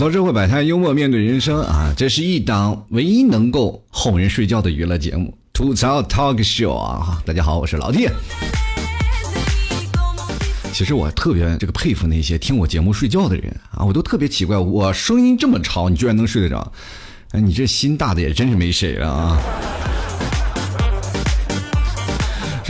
槽社会摆摊，幽默面对人生啊！这是一档唯一能够哄人睡觉的娱乐节目——吐槽 Talk Show 啊！大家好，我是老弟。其实我特别这个佩服那些听我节目睡觉的人啊，我都特别奇怪，我声音这么吵，你居然能睡得着？哎，你这心大的也真是没谁了啊！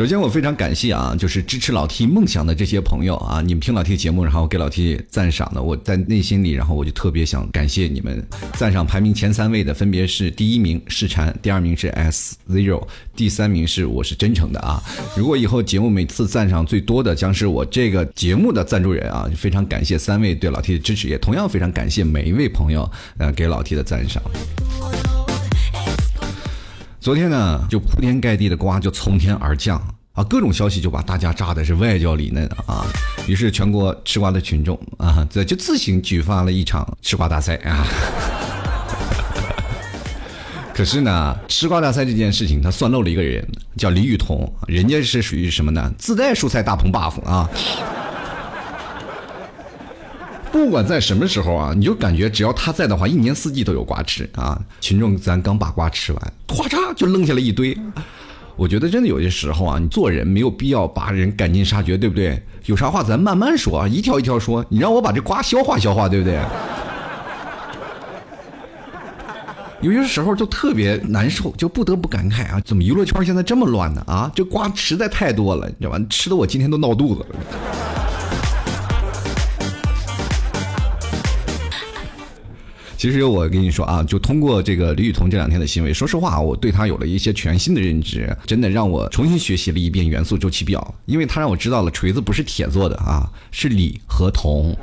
首先，我非常感谢啊，就是支持老 T 梦想的这些朋友啊，你们听老 T 节目，然后给老 T 赞赏的，我在内心里，然后我就特别想感谢你们。赞赏排名前三位的分别是：第一名是禅，第二名是 S Zero，第三名是我是真诚的啊。如果以后节目每次赞赏最多的将是我这个节目的赞助人啊，非常感谢三位对老 T 的支持，也同样非常感谢每一位朋友呃给老 T 的赞赏。昨天呢，就铺天盖地的瓜就从天而降啊，各种消息就把大家炸的是外焦里嫩啊。于是全国吃瓜的群众啊，这就自行举发了一场吃瓜大赛啊。可是呢，吃瓜大赛这件事情，他算漏了一个人，叫李雨桐，人家是属于什么呢？自带蔬菜大棚 buff 啊。不管在什么时候啊，你就感觉只要他在的话，一年四季都有瓜吃啊。群众咱刚把瓜吃完，哗嚓就扔下了一堆。我觉得真的有些时候啊，你做人没有必要把人赶尽杀绝，对不对？有啥话咱慢慢说啊，一条一条说。你让我把这瓜消化消化，对不对？有些时候就特别难受，就不得不感慨啊，怎么娱乐圈现在这么乱呢？啊，这瓜实在太多了，你知道吧？吃的我今天都闹肚子了。其实我跟你说啊，就通过这个李雨桐这两天的行为，说实话，我对她有了一些全新的认知，真的让我重新学习了一遍元素周期表，因为她让我知道了锤子不是铁做的啊，是锂和铜。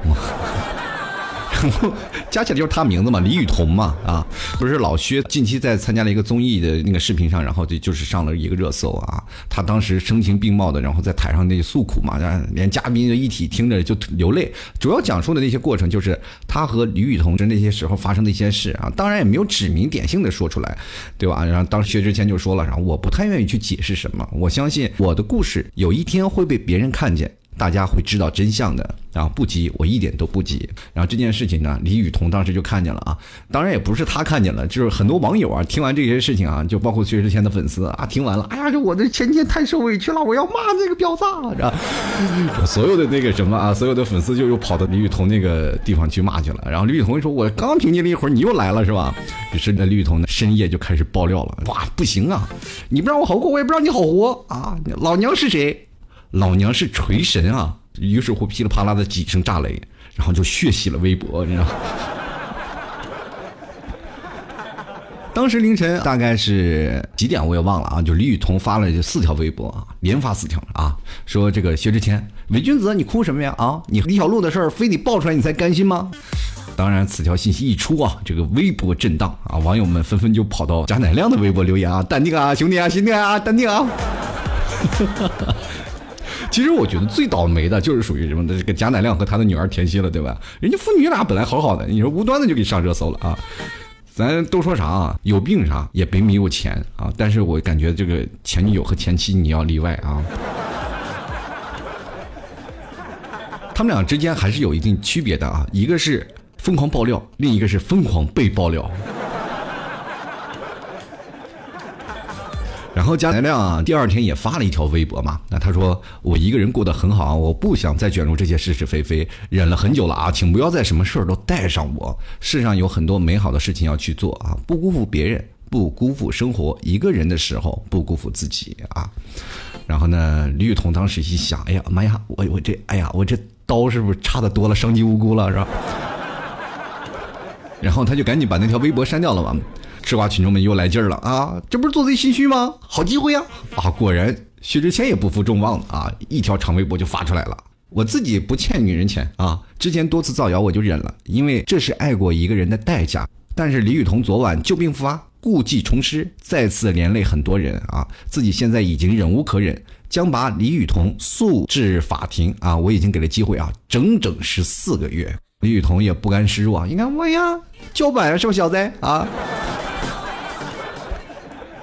然 后加起来就是他名字嘛，李雨桐嘛，啊，不是老薛近期在参加了一个综艺的那个视频上，然后就就是上了一个热搜啊。他当时声情并茂的，然后在台上那诉苦嘛，连嘉宾一体听着就流泪。主要讲述的那些过程，就是他和李雨桐的那些时候发生的一些事啊。当然也没有指名点姓的说出来，对吧？然后当时薛之谦就说了，然后我不太愿意去解释什么，我相信我的故事有一天会被别人看见。大家会知道真相的然后！不急，我一点都不急。然后这件事情呢，李雨桐当时就看见了啊。当然也不是他看见了，就是很多网友啊，听完这些事情啊，就包括薛之谦的粉丝啊，听完了，哎呀，这我的前天太受委屈了，我要骂这个婊子，知道 所有的那个什么啊，所有的粉丝就又跑到李雨桐那个地方去骂去了。然后李雨桐说：“我刚平静了一会儿，你又来了是吧？”于是那李雨桐呢，深夜就开始爆料了。哇，不行啊！你不让我好过，我也不让你好活啊！老娘是谁？老娘是锤神啊！于是乎噼里啪啦的几声炸雷，然后就血洗了微博，你知道。当时凌晨大概是几点我也忘了啊，就李雨桐发了四条微博啊，连发四条啊，说这个薛之谦伪君子，你哭什么呀啊？你李小璐的事儿非得爆出来你才甘心吗？当然，此条信息一出啊，这个微博震荡啊，网友们纷纷就跑到贾乃亮的微博留言啊，淡定啊，兄弟啊，兄弟啊，淡定啊。其实我觉得最倒霉的就是属于什么的这个贾乃亮和他的女儿田曦了，对吧？人家父女俩本来好好的，你说无端的就给上热搜了啊！咱都说啥啊？有病啥也别没有钱啊！但是我感觉这个前女友和前妻你要例外啊！他们俩之间还是有一定区别的啊，一个是疯狂爆料，另一个是疯狂被爆料。然后贾乃亮啊，第二天也发了一条微博嘛。那他说：“我一个人过得很好，我不想再卷入这些是是非非，忍了很久了啊，请不要再什么事儿都带上我。世上有很多美好的事情要去做啊，不辜负别人，不辜负生活。一个人的时候，不辜负自己啊。”然后呢，李雨桐当时一想：“哎呀妈呀，我我这，哎呀，我这刀是不是插的多了，伤及无辜了，是吧？”然后他就赶紧把那条微博删掉了嘛。吃瓜群众们又来劲儿了啊！这不是做贼心虚吗？好机会呀！啊，果然薛之谦也不负众望啊，一条长微博就发出来了。我自己不欠女人钱啊，之前多次造谣我就忍了，因为这是爱过一个人的代价。但是李雨桐昨晚旧病复发，故技重施，再次连累很多人啊！自己现在已经忍无可忍，将把李雨桐诉至法庭啊！我已经给了机会啊，整整十四个月。李雨桐也不甘示弱，你看我呀，叫板啊，是不小子啊？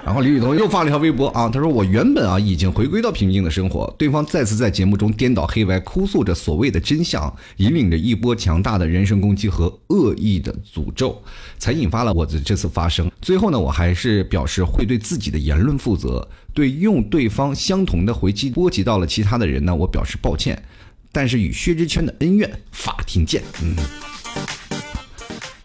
然后李雨桐又发了一条微博啊，他说我原本啊已经回归到平静的生活，对方再次在节目中颠倒黑白，哭诉着所谓的真相，引领着一波强大的人身攻击和恶意的诅咒，才引发了我的这次发声。最后呢，我还是表示会对自己的言论负责，对用对方相同的回击波及到了其他的人呢，我表示抱歉。但是与薛之谦的恩怨，法庭见。嗯。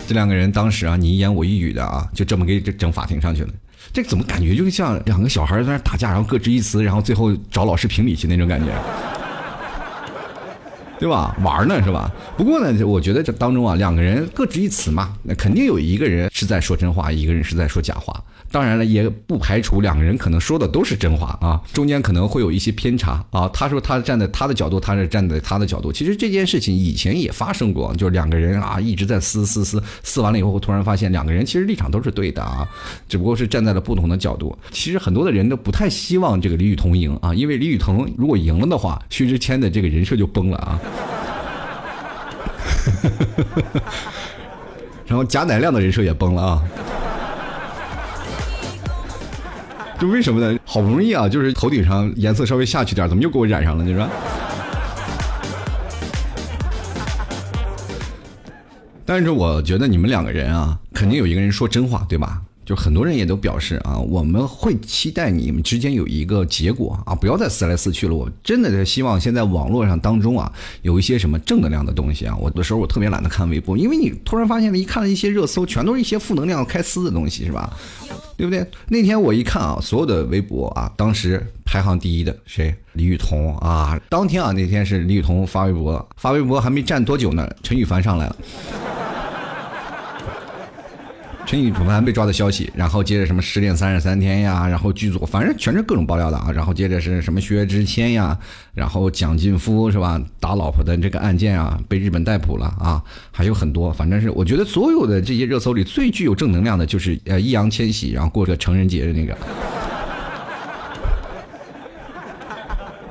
这两个人当时啊，你一言我一语的啊，就这么给整法庭上去了。这怎么感觉就像两个小孩在那打架，然后各执一词，然后最后找老师评理去那种感觉，对吧？玩呢是吧？不过呢，我觉得这当中啊，两个人各执一词嘛，那肯定有一个人是在说真话，一个人是在说假话。当然了，也不排除两个人可能说的都是真话啊，中间可能会有一些偏差啊。他说他站在他的角度，他是站在他的角度。其实这件事情以前也发生过，就是两个人啊一直在撕撕撕，撕完了以后，突然发现两个人其实立场都是对的啊，只不过是站在了不同的角度。其实很多的人都不太希望这个李雨桐赢啊，因为李雨桐如果赢了的话，薛之谦的这个人设就崩了啊。然后贾乃亮的人设也崩了啊。就为什么呢？好不容易啊，就是头顶上颜色稍微下去点，怎么又给我染上了？你说？但是我觉得你们两个人啊，肯定有一个人说真话，对吧？就很多人也都表示啊，我们会期待你们之间有一个结果啊，不要再撕来撕去了。我真的是希望现在网络上当中啊，有一些什么正能量的东西啊。我的时候我特别懒得看微博，因为你突然发现了一看了一些热搜，全都是一些负能量、开撕的东西，是吧？对不对？那天我一看啊，所有的微博啊，当时排行第一的谁？李雨桐啊。当天啊，那天是李雨桐发微博，发微博还没站多久呢，陈羽凡上来了。陈羽凡被抓的消息，然后接着什么失恋三十三天呀，然后剧组反正全是各种爆料的啊，然后接着是什么薛之谦呀，然后蒋劲夫是吧，打老婆的这个案件啊，被日本逮捕了啊，还有很多，反正是我觉得所有的这些热搜里最具有正能量的就是呃易烊千玺，然后过着成人节的那个，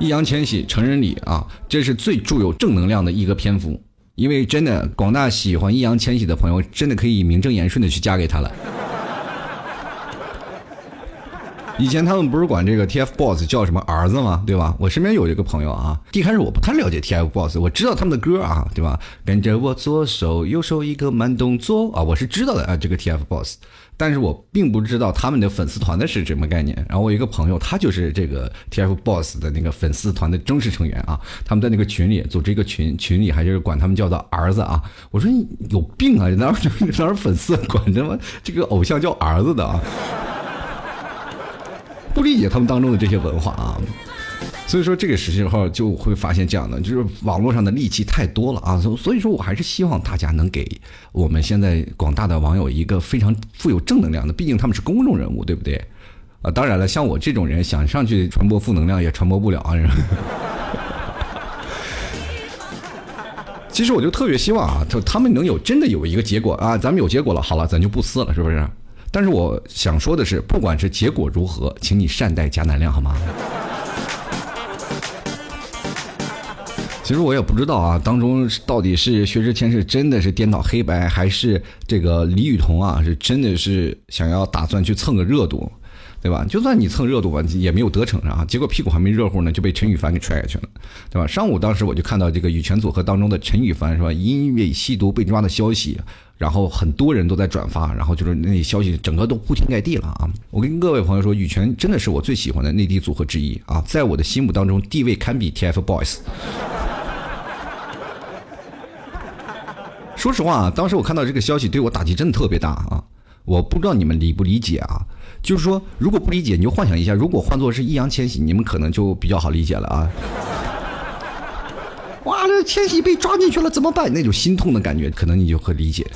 易烊千玺成人礼啊，这是最具有正能量的一个篇幅。因为真的，广大喜欢易烊千玺的朋友，真的可以名正言顺的去嫁给他了。以前他们不是管这个 T F BOYS 叫什么儿子吗？对吧？我身边有一个朋友啊，一开始我不太了解 T F BOYS，我知道他们的歌啊，对吧？跟着我左手右手一个慢动作啊，我是知道的啊，这个 T F BOYS。但是我并不知道他们的粉丝团的是什么概念。然后我一个朋友，他就是这个 TFBOSS 的那个粉丝团的忠实成员啊。他们在那个群里组织一个群，群里还就是管他们叫做儿子啊。我说你有病啊，哪哪哪粉丝管他妈这个偶像叫儿子的啊？不理解他们当中的这些文化啊。所以说这个时候就会发现这样的，就是网络上的戾气太多了啊，所以说我还是希望大家能给我们现在广大的网友一个非常富有正能量的，毕竟他们是公众人物，对不对？啊，当然了，像我这种人想上去传播负能量也传播不了啊。其实我就特别希望啊，就他们能有真的有一个结果啊，咱们有结果了，好了，咱就不撕了，是不是？但是我想说的是，不管是结果如何，请你善待贾乃亮，好吗？其实我也不知道啊，当中到底是薛之谦是真的是颠倒黑白，还是这个李雨桐啊是真的是想要打算去蹭个热度，对吧？就算你蹭热度吧，也没有得逞啊。结果屁股还没热乎呢，就被陈羽凡给踹下去了，对吧？上午当时我就看到这个羽泉组合当中的陈羽凡是吧，因为吸毒被抓的消息，然后很多人都在转发，然后就是那消息整个都铺天盖地了啊。我跟各位朋友说，羽泉真的是我最喜欢的内地组合之一啊，在我的心目当中地位堪比 TFBOYS。说实话啊，当时我看到这个消息，对我打击真的特别大啊！我不知道你们理不理解啊？就是说，如果不理解，你就幻想一下，如果换作是易烊千玺，你们可能就比较好理解了啊！哇，这千玺被抓进去了怎么办？那种心痛的感觉，可能你就会理解。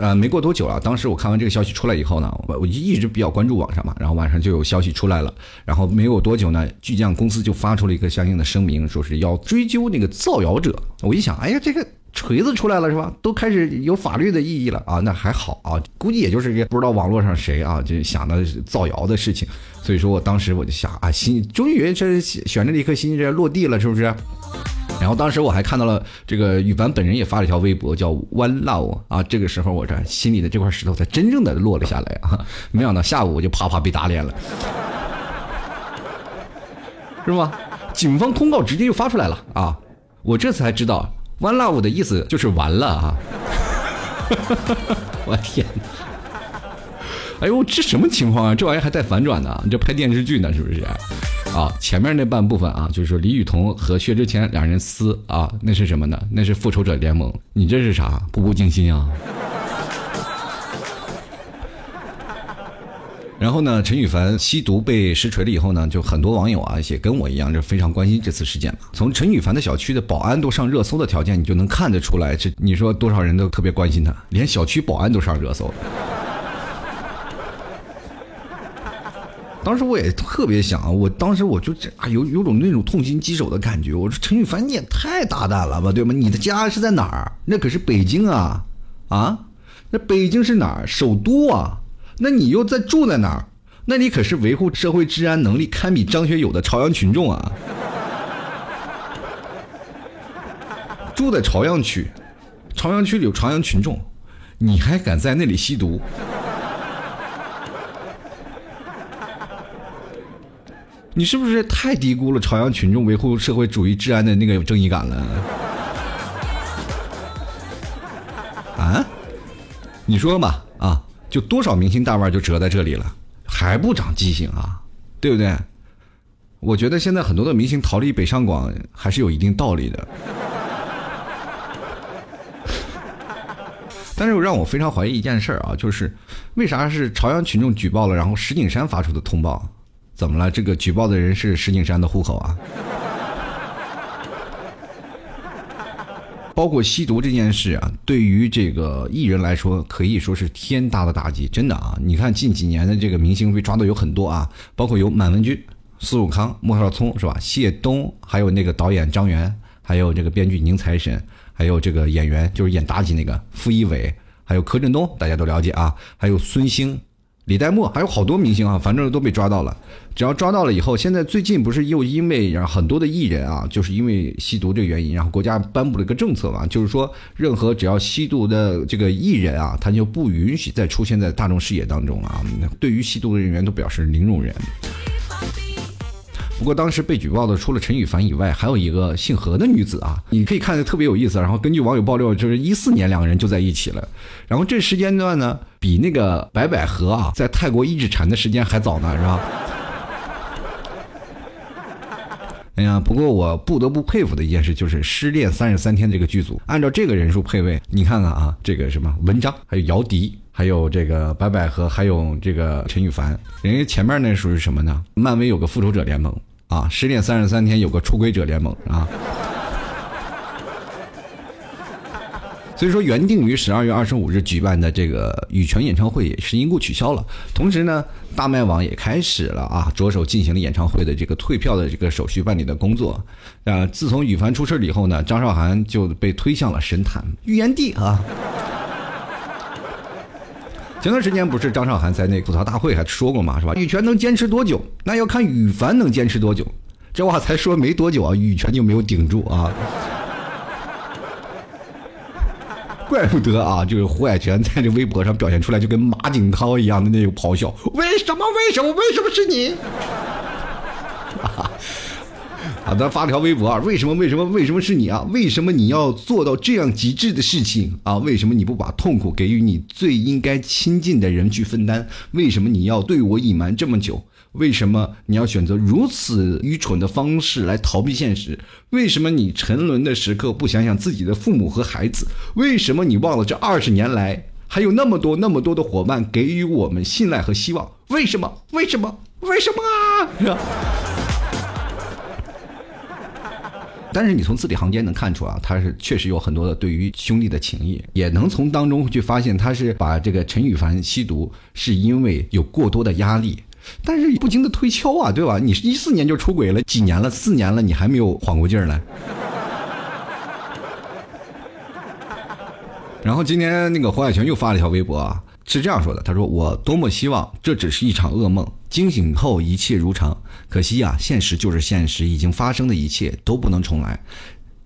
呃，没过多久了，当时我看完这个消息出来以后呢，我我就一直比较关注网上嘛，然后晚上就有消息出来了，然后没有多久呢，巨匠公司就发出了一个相应的声明，说是要追究那个造谣者。我一想，哎呀，这个。锤子出来了是吧？都开始有法律的意义了啊！那还好啊，估计也就是个不知道网络上谁啊就想的造谣的事情。所以说我当时我就想啊，心终于这悬着的一颗心这落地了，是不是？然后当时我还看到了这个羽凡本人也发了一条微博，叫 One Love 啊。这个时候我这心里的这块石头才真正的落了下来啊！没想到下午我就啪啪被打脸了，是吗？警方通告直接就发出来了啊！我这才知道 One Love 的意思就是完了啊！我天！哎呦，这什么情况啊？这玩意儿还带反转呢？你这拍电视剧呢是不是？啊，前面那半部分啊，就是说李雨桐和薛之谦两人撕啊，那是什么呢？那是复仇者联盟。你这是啥？步步惊心啊！然后呢，陈羽凡吸毒被实锤了以后呢，就很多网友啊也跟我一样，就非常关心这次事件嘛。从陈羽凡的小区的保安都上热搜的条件，你就能看得出来，这你说多少人都特别关心他，连小区保安都上热搜。当时我也特别想，我当时我就这啊，有有种那种痛心疾首的感觉。我说陈羽凡你也太大胆了吧，对吗？你的家是在哪儿？那可是北京啊，啊，那北京是哪儿？首都啊，那你又在住在哪儿？那你可是维护社会治安能力堪比张学友的朝阳群众啊！住在朝阳区，朝阳区里有朝阳群众，你还敢在那里吸毒？你是不是太低估了朝阳群众维护社会主义治安的那个正义感了？啊？你说吧，啊，就多少明星大腕就折在这里了，还不长记性啊？对不对？我觉得现在很多的明星逃离北上广还是有一定道理的。但是让我非常怀疑一件事啊，就是为啥是朝阳群众举报了，然后石景山发出的通报？怎么了？这个举报的人是石景山的户口啊？包括吸毒这件事啊，对于这个艺人来说，可以说是天大的打击。真的啊，你看近几年的这个明星被抓的有很多啊，包括有满文军、苏永康、莫少聪是吧？谢东，还有那个导演张元，还有这个编剧宁财神，还有这个演员就是演妲己那个傅一伟，还有柯震东，大家都了解啊，还有孙兴。李代沫还有好多明星啊，反正都被抓到了。只要抓到了以后，现在最近不是又因为很多的艺人啊，就是因为吸毒这个原因，然后国家颁布了一个政策嘛，就是说任何只要吸毒的这个艺人啊，他就不允许再出现在大众视野当中啊。对于吸毒的人员都表示零容忍。不过当时被举报的除了陈羽凡以外，还有一个姓何的女子啊，你可以看的特别有意思。然后根据网友爆料，就是一四年两个人就在一起了。然后这时间段呢，比那个白百合啊在泰国一直缠的时间还早呢，是吧？哎呀，不过我不得不佩服的一件事就是《失恋三十三天》这个剧组，按照这个人数配位，你看看啊，这个什么文章，还有姚笛，还有这个白百合，还有这个陈羽凡，人家前面那属于什么呢？漫威有个复仇者联盟。啊！十点三十三天有个出轨者联盟啊，所以说原定于十二月二十五日举办的这个羽泉演唱会也是因故取消了。同时呢，大麦网也开始了啊，着手进行了演唱会的这个退票的这个手续办理的工作。啊，自从羽凡出事以后呢，张韶涵就被推向了神坛预言帝啊。前段时间不是张韶涵在那吐槽大会还说过嘛，是吧？羽泉能坚持多久，那要看羽凡能坚持多久。这话才说没多久啊，羽泉就没有顶住啊。怪不得啊，就是胡海泉在这微博上表现出来就跟马景涛一样的那种咆哮：为什么？为什么？为什么是你？哈哈，啊他发条微博啊，为什么？为什么？为什么是你啊？为什么你要做到这样极致的事情啊？为什么你不把痛苦给予你最应该亲近的人去分担？为什么你要对我隐瞒这么久？为什么你要选择如此愚蠢的方式来逃避现实？为什么你沉沦的时刻不想想自己的父母和孩子？为什么你忘了这二十年来还有那么多那么多的伙伴给予我们信赖和希望？为什么？为什么？为什么啊？但是你从字里行间能看出啊，他是确实有很多的对于兄弟的情谊，也能从当中去发现他是把这个陈羽凡吸毒是因为有过多的压力，但是不经的推敲啊，对吧？你是一四年就出轨了，几年了，四年了，你还没有缓过劲儿来。然后今天那个黄海泉又发了一条微博啊。是这样说的，他说：“我多么希望这只是一场噩梦，惊醒后一切如常。可惜呀，现实就是现实，已经发生的一切都不能重来。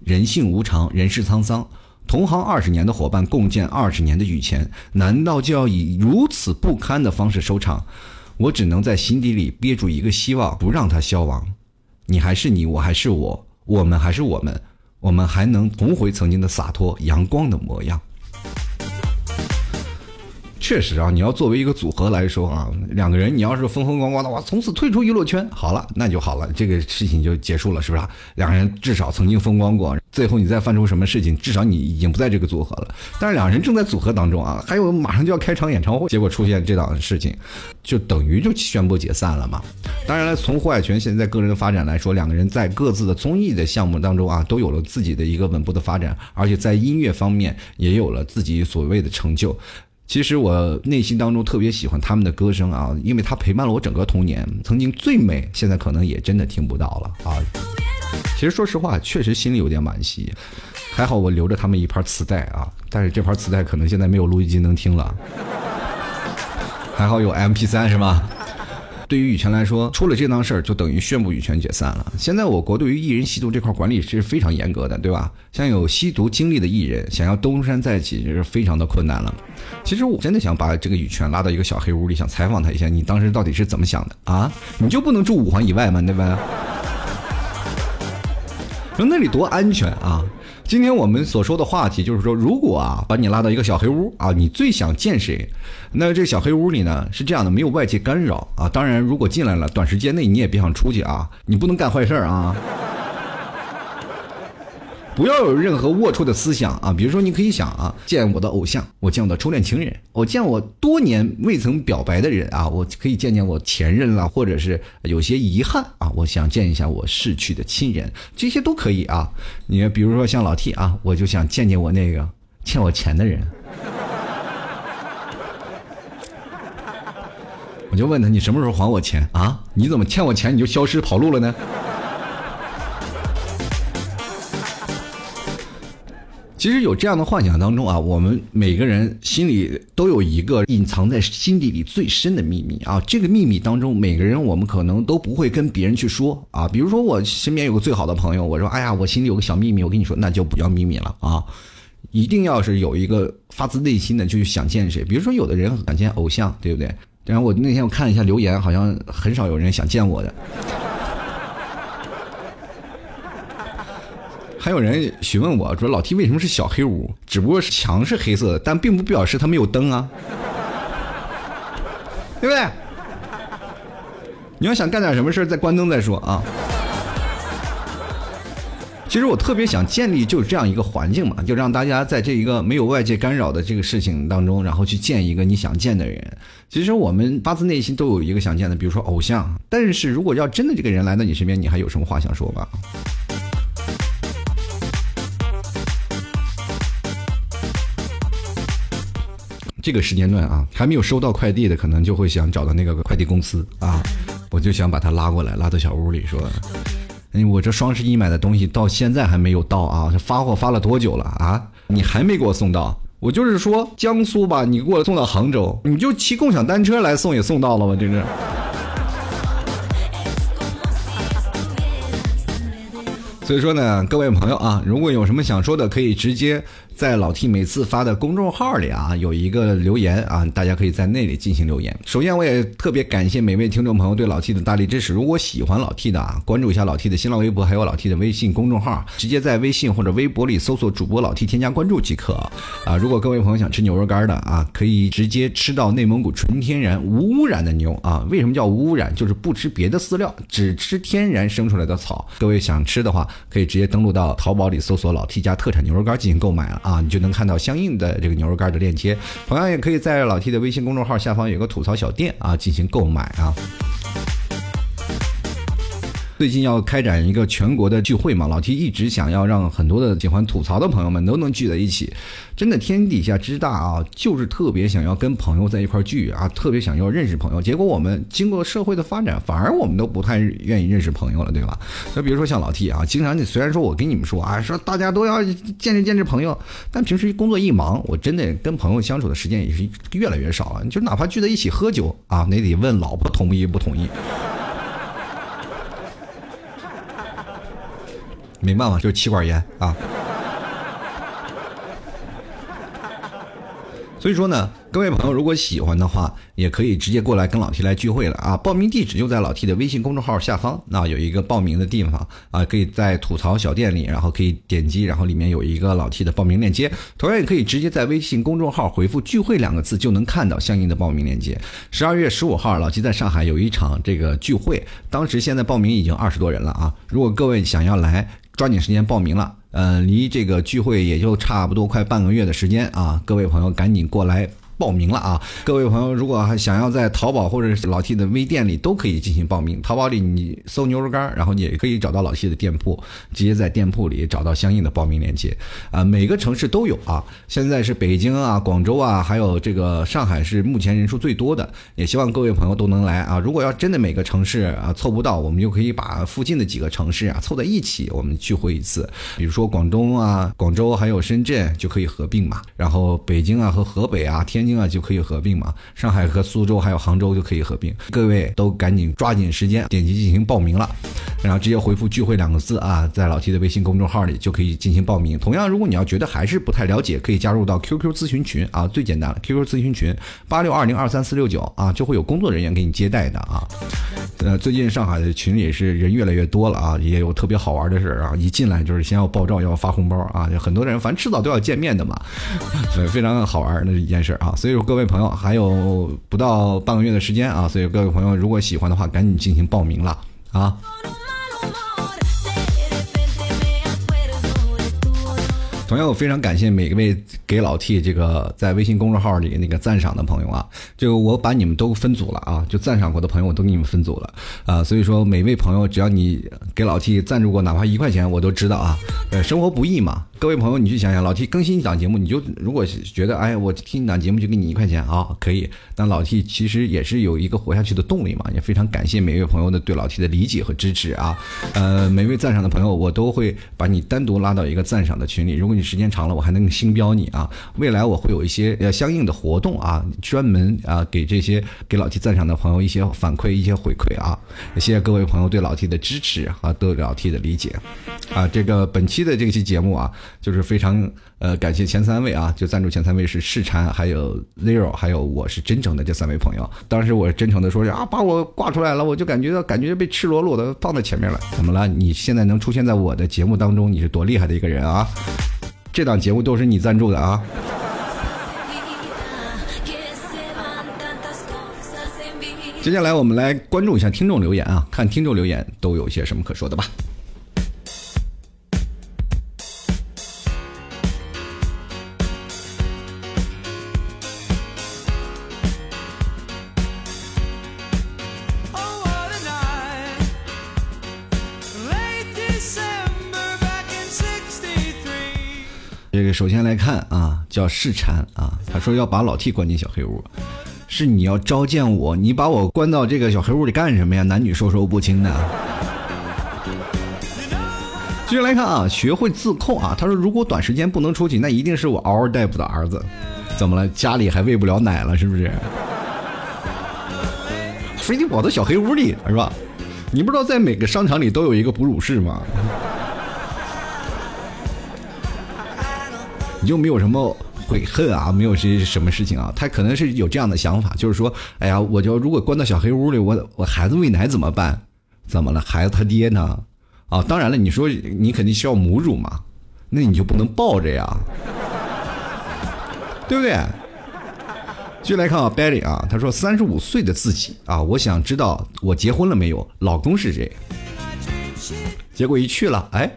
人性无常，人世沧桑。同行二十年的伙伴，共建二十年的雨前，难道就要以如此不堪的方式收场？我只能在心底里憋住一个希望，不让它消亡。你还是你，我还是我，我们还是我们，我们还能重回曾经的洒脱阳光的模样。确实啊，你要作为一个组合来说啊，两个人你要是风风光光的话，从此退出娱乐圈，好了，那就好了，这个事情就结束了，是不是？两个人至少曾经风光过，最后你再犯出什么事情，至少你已经不在这个组合了。但是两人正在组合当中啊，还有马上就要开场演唱会，结果出现这档事情，就等于就宣布解散了嘛。当然了，从胡海泉现在个人的发展来说，两个人在各自的综艺的项目当中啊，都有了自己的一个稳步的发展，而且在音乐方面也有了自己所谓的成就。其实我内心当中特别喜欢他们的歌声啊，因为他陪伴了我整个童年。曾经最美，现在可能也真的听不到了啊。其实说实话，确实心里有点惋惜。还好我留着他们一盘磁带啊，但是这盘磁带可能现在没有录音机能听了。还好有 M P 三是吗？对于羽泉来说，出了这档事儿，就等于宣布羽泉解散了。现在我国对于艺人吸毒这块管理是非常严格的，对吧？像有吸毒经历的艺人，想要东山再起，就是非常的困难了。其实我真的想把这个羽泉拉到一个小黑屋里，想采访他一下，你当时到底是怎么想的啊？你就不能住五环以外吗？对吧？说那里多安全啊！今天我们所说的话题就是说，如果啊把你拉到一个小黑屋啊，你最想见谁？那这小黑屋里呢是这样的，没有外界干扰啊。当然，如果进来了，短时间内你也别想出去啊，你不能干坏事儿啊。不要有任何龌龊的思想啊！比如说，你可以想啊，见我的偶像，我见我的初恋情人，我见我多年未曾表白的人啊，我可以见见我前任了，或者是有些遗憾啊，我想见一下我逝去的亲人，这些都可以啊。你比如说像老 T 啊，我就想见见我那个欠我钱的人，我就问他，你什么时候还我钱啊？你怎么欠我钱你就消失跑路了呢？其实有这样的幻想当中啊，我们每个人心里都有一个隐藏在心底里最深的秘密啊。这个秘密当中，每个人我们可能都不会跟别人去说啊。比如说我身边有个最好的朋友，我说哎呀，我心里有个小秘密，我跟你说，那就不叫秘密了啊。一定要是有一个发自内心的就想见谁。比如说有的人想见偶像，对不对？然后我那天我看了一下留言，好像很少有人想见我的。还有人询问我说：“老 T 为什么是小黑屋？只不过是墙是黑色的，但并不表示它没有灯啊，对不对？你要想干点什么事儿再关灯再说啊。其实我特别想建立就是这样一个环境嘛，就让大家在这一个没有外界干扰的这个事情当中，然后去见一个你想见的人。其实我们发自内心都有一个想见的，比如说偶像。但是如果要真的这个人来到你身边，你还有什么话想说吗？”这个时间段啊，还没有收到快递的，可能就会想找到那个快递公司啊，我就想把他拉过来，拉到小屋里说：“哎，我这双十一买的东西到现在还没有到啊，这发货发了多久了啊？你还没给我送到？我就是说江苏吧，你给我送到杭州，你就骑共享单车来送也送到了吗？这是。”所以说呢，各位朋友啊，如果有什么想说的，可以直接。在老 T 每次发的公众号里啊，有一个留言啊，大家可以在那里进行留言。首先，我也特别感谢每位听众朋友对老 T 的大力支持。如果喜欢老 T 的啊，关注一下老 T 的新浪微博，还有老 T 的微信公众号，直接在微信或者微博里搜索主播老 T 添加关注即可啊。如果各位朋友想吃牛肉干的啊，可以直接吃到内蒙古纯天然无污染的牛啊。为什么叫无污染？就是不吃别的饲料，只吃天然生出来的草。各位想吃的话，可以直接登录到淘宝里搜索老 T 家特产牛肉干进行购买了。啊，你就能看到相应的这个牛肉干的链接，同样也可以在老 T 的微信公众号下方有个吐槽小店啊，进行购买啊。最近要开展一个全国的聚会嘛，老 T 一直想要让很多的喜欢吐槽的朋友们都能聚在一起。真的天底下之大啊，就是特别想要跟朋友在一块聚啊，特别想要认识朋友。结果我们经过社会的发展，反而我们都不太愿意认识朋友了，对吧？那比如说像老 T 啊，经常你虽然说我跟你们说啊，说大家都要见识见识朋友，但平时工作一忙，我真的跟朋友相处的时间也是越来越少了。你就哪怕聚在一起喝酒啊，那得问老婆同意不同意。没办法，就是气管炎啊。所以说呢，各位朋友如果喜欢的话，也可以直接过来跟老 T 来聚会了啊！报名地址就在老 T 的微信公众号下方，那有一个报名的地方啊，可以在吐槽小店里，然后可以点击，然后里面有一个老 T 的报名链接。同样也可以直接在微信公众号回复“聚会”两个字，就能看到相应的报名链接。十二月十五号，老 T 在上海有一场这个聚会，当时现在报名已经二十多人了啊！如果各位想要来，抓紧时间报名了。呃，离这个聚会也就差不多快半个月的时间啊，各位朋友赶紧过来。报名了啊！各位朋友，如果还想要在淘宝或者是老 T 的微店里都可以进行报名。淘宝里你搜牛肉干，然后你也可以找到老 T 的店铺，直接在店铺里找到相应的报名链接。啊，每个城市都有啊。现在是北京啊、广州啊，还有这个上海是目前人数最多的。也希望各位朋友都能来啊！如果要真的每个城市啊凑不到，我们就可以把附近的几个城市啊凑在一起，我们聚会一次。比如说广东啊、广州还有深圳就可以合并嘛。然后北京啊和河北啊、天。京啊就可以合并嘛，上海和苏州还有杭州就可以合并，各位都赶紧抓紧时间点击进行报名了，然后直接回复“聚会”两个字啊，在老 T 的微信公众号里就可以进行报名。同样，如果你要觉得还是不太了解，可以加入到 QQ 咨询群啊，最简单了，QQ 咨询群八六二零二三四六九啊，就会有工作人员给你接待的啊。呃，最近上海的群里是人越来越多了啊，也有特别好玩的事儿啊，一进来就是先要爆照，要发红包啊，就很多人反正迟早都要见面的嘛，非常好玩的一件事啊。所以说，各位朋友还有不到半个月的时间啊，所以各位朋友如果喜欢的话，赶紧进行报名了啊。同样，我非常感谢每一位给老 T 这个在微信公众号里那个赞赏的朋友啊，就我把你们都分组了啊，就赞赏过的朋友我都给你们分组了啊，所以说每位朋友只要你给老 T 赞助过哪怕一块钱，我都知道啊，呃，生活不易嘛。各位朋友，你去想想，老 T 更新一档节目，你就如果觉得，哎，我听一档节目就给你一块钱啊，可以。但老 T 其实也是有一个活下去的动力嘛，也非常感谢每位朋友的对老 T 的理解和支持啊。呃，每位赞赏的朋友，我都会把你单独拉到一个赞赏的群里。如果你时间长了，我还能星标你啊。未来我会有一些呃相应的活动啊，专门啊给这些给老 T 赞赏的朋友一些反馈、一些回馈啊。谢谢各位朋友对老 T 的支持和对老 T 的理解啊。这个本期的这期节目啊。就是非常呃感谢前三位啊，就赞助前三位是世禅，还有 Zero，还有我是真诚的这三位朋友。当时我是真诚的说是啊，把我挂出来了，我就感觉到感觉被赤裸裸的放在前面了。怎么了？你现在能出现在我的节目当中，你是多厉害的一个人啊！这档节目都是你赞助的啊！接下来我们来关注一下听众留言啊，看听众留言都有些什么可说的吧。首先来看啊，叫世禅啊，他说要把老 T 关进小黑屋，是你要召见我，你把我关到这个小黑屋里干什么呀？男女授受不亲的。继续来看啊，学会自控啊，他说如果短时间不能出去，那一定是我嗷嗷待哺的儿子，怎么了？家里还喂不了奶了是不是？非得跑到小黑屋里是吧？你不知道在每个商场里都有一个哺乳室吗？你就没有什么悔恨啊？没有些什么事情啊？他可能是有这样的想法，就是说，哎呀，我就如果关到小黑屋里，我我孩子喂奶怎么办？怎么了？孩子他爹呢？啊，当然了，你说你肯定需要母乳嘛，那你就不能抱着呀，对不对？继续来看啊，Betty 啊，他说三十五岁的自己啊，我想知道我结婚了没有，老公是谁？结果一去了，哎，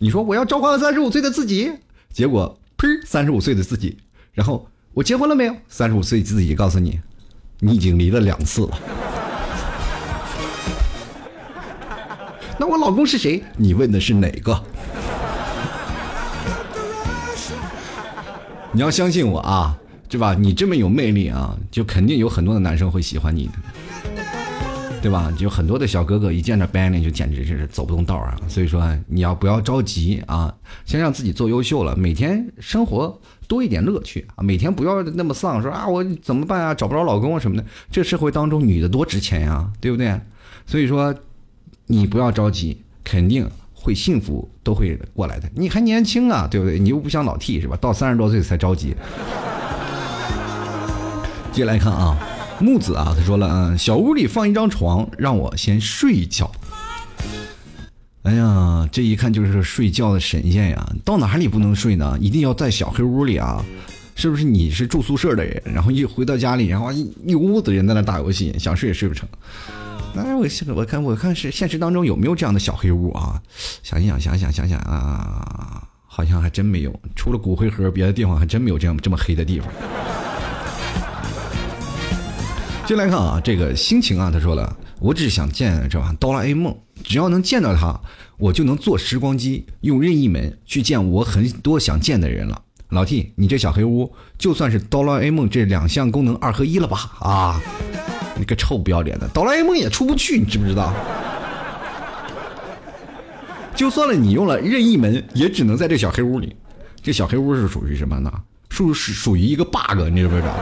你说我要召唤三十五岁的自己，结果。呸！三十五岁的自己，然后我结婚了没有？三十五岁自己告诉你，你已经离了两次了。那我老公是谁？你问的是哪个？你要相信我啊，对吧？你这么有魅力啊，就肯定有很多的男生会喜欢你的。对吧？就很多的小哥哥一见着 Benny 就简直是走不动道啊！所以说你要不要着急啊？先让自己做优秀了，每天生活多一点乐趣啊！每天不要那么丧，说啊我怎么办啊？找不着老公啊什么的。这社会当中女的多值钱呀，对不对？所以说你不要着急，肯定会幸福都会过来的。你还年轻啊，对不对？你又不像老 T 是吧？到三十多岁才着急。接下来看啊，木子啊，他说了，嗯，小屋里放一张床，让我先睡一觉。哎呀，这一看就是睡觉的神仙呀！到哪里不能睡呢？一定要在小黑屋里啊！是不是你是住宿舍的人，然后一回到家里，然后一一屋子人在那打游戏，想睡也睡不成？那我现我看我看是现实当中有没有这样的小黑屋啊？想一想，想想想想啊，好像还真没有。除了骨灰盒，别的地方还真没有这样这么黑的地方。先来看啊，这个心情啊，他说了，我只是想见这吧？哆啦 A 梦，只要能见到他，我就能坐时光机，用任意门去见我很多想见的人了。老 T，你这小黑屋就算是哆啦 A 梦这两项功能二合一了吧？啊，你个臭不要脸的，哆啦 A 梦也出不去，你知不知道？就算了，你用了任意门，也只能在这小黑屋里。这小黑屋是属于什么呢？属是属于一个 bug，你知不知道？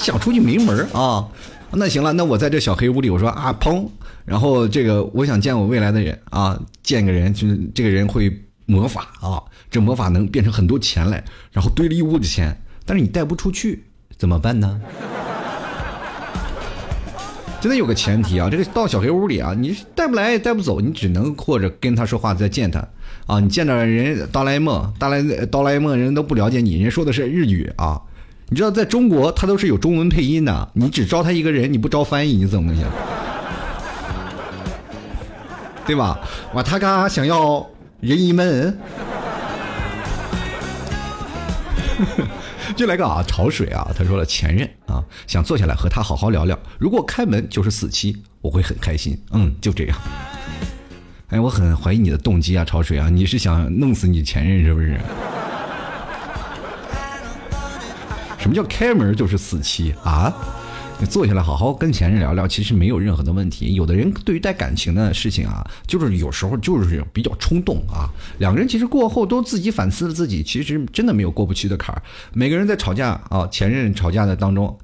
想出去没门啊！那行了，那我在这小黑屋里，我说啊砰，然后这个我想见我未来的人啊，见个人就是这个人会魔法啊，这魔法能变成很多钱来，然后堆了一屋子钱，但是你带不出去，怎么办呢？真的有个前提啊，这个到小黑屋里啊，你带不来也带不走，你只能或者跟他说话再见他啊，你见到人哆啦 A 梦，哆啦哆啦 A 梦人都不了解你，人说的是日语啊。你知道，在中国他都是有中文配音的。你只招他一个人，你不招翻译，你怎么行？对吧？哇，他嘎想要人一闷，就来个啊，潮水啊！他说了前任啊，想坐下来和他好好聊聊。如果开门就是死期，我会很开心。嗯，就这样。哎，我很怀疑你的动机啊，潮水啊，你是想弄死你前任是不是？什么叫开门就是死期啊？你坐下来好好跟前任聊聊，其实没有任何的问题。有的人对于带感情的事情啊，就是有时候就是比较冲动啊。两个人其实过后都自己反思了自己，其实真的没有过不去的坎儿。每个人在吵架啊，前任吵架的当中，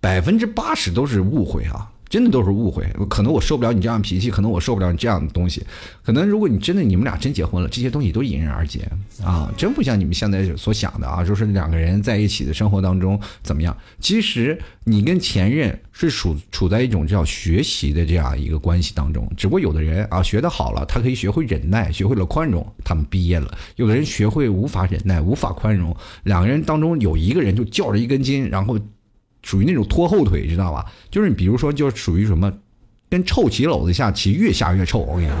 百分之八十都是误会啊。真的都是误会，可能我受不了你这样脾气，可能我受不了你这样的东西，可能如果你真的你们俩真结婚了，这些东西都迎刃而解啊，真不像你们现在所想的啊，就是两个人在一起的生活当中怎么样？其实你跟前任是处处在一种叫学习的这样一个关系当中，只不过有的人啊学得好了，他可以学会忍耐，学会了宽容，他们毕业了；有的人学会无法忍耐，无法宽容，两个人当中有一个人就较着一根筋，然后。属于那种拖后腿，知道吧？就是你比如说，就属于什么，跟臭棋篓子下棋，越下越臭。我跟你说，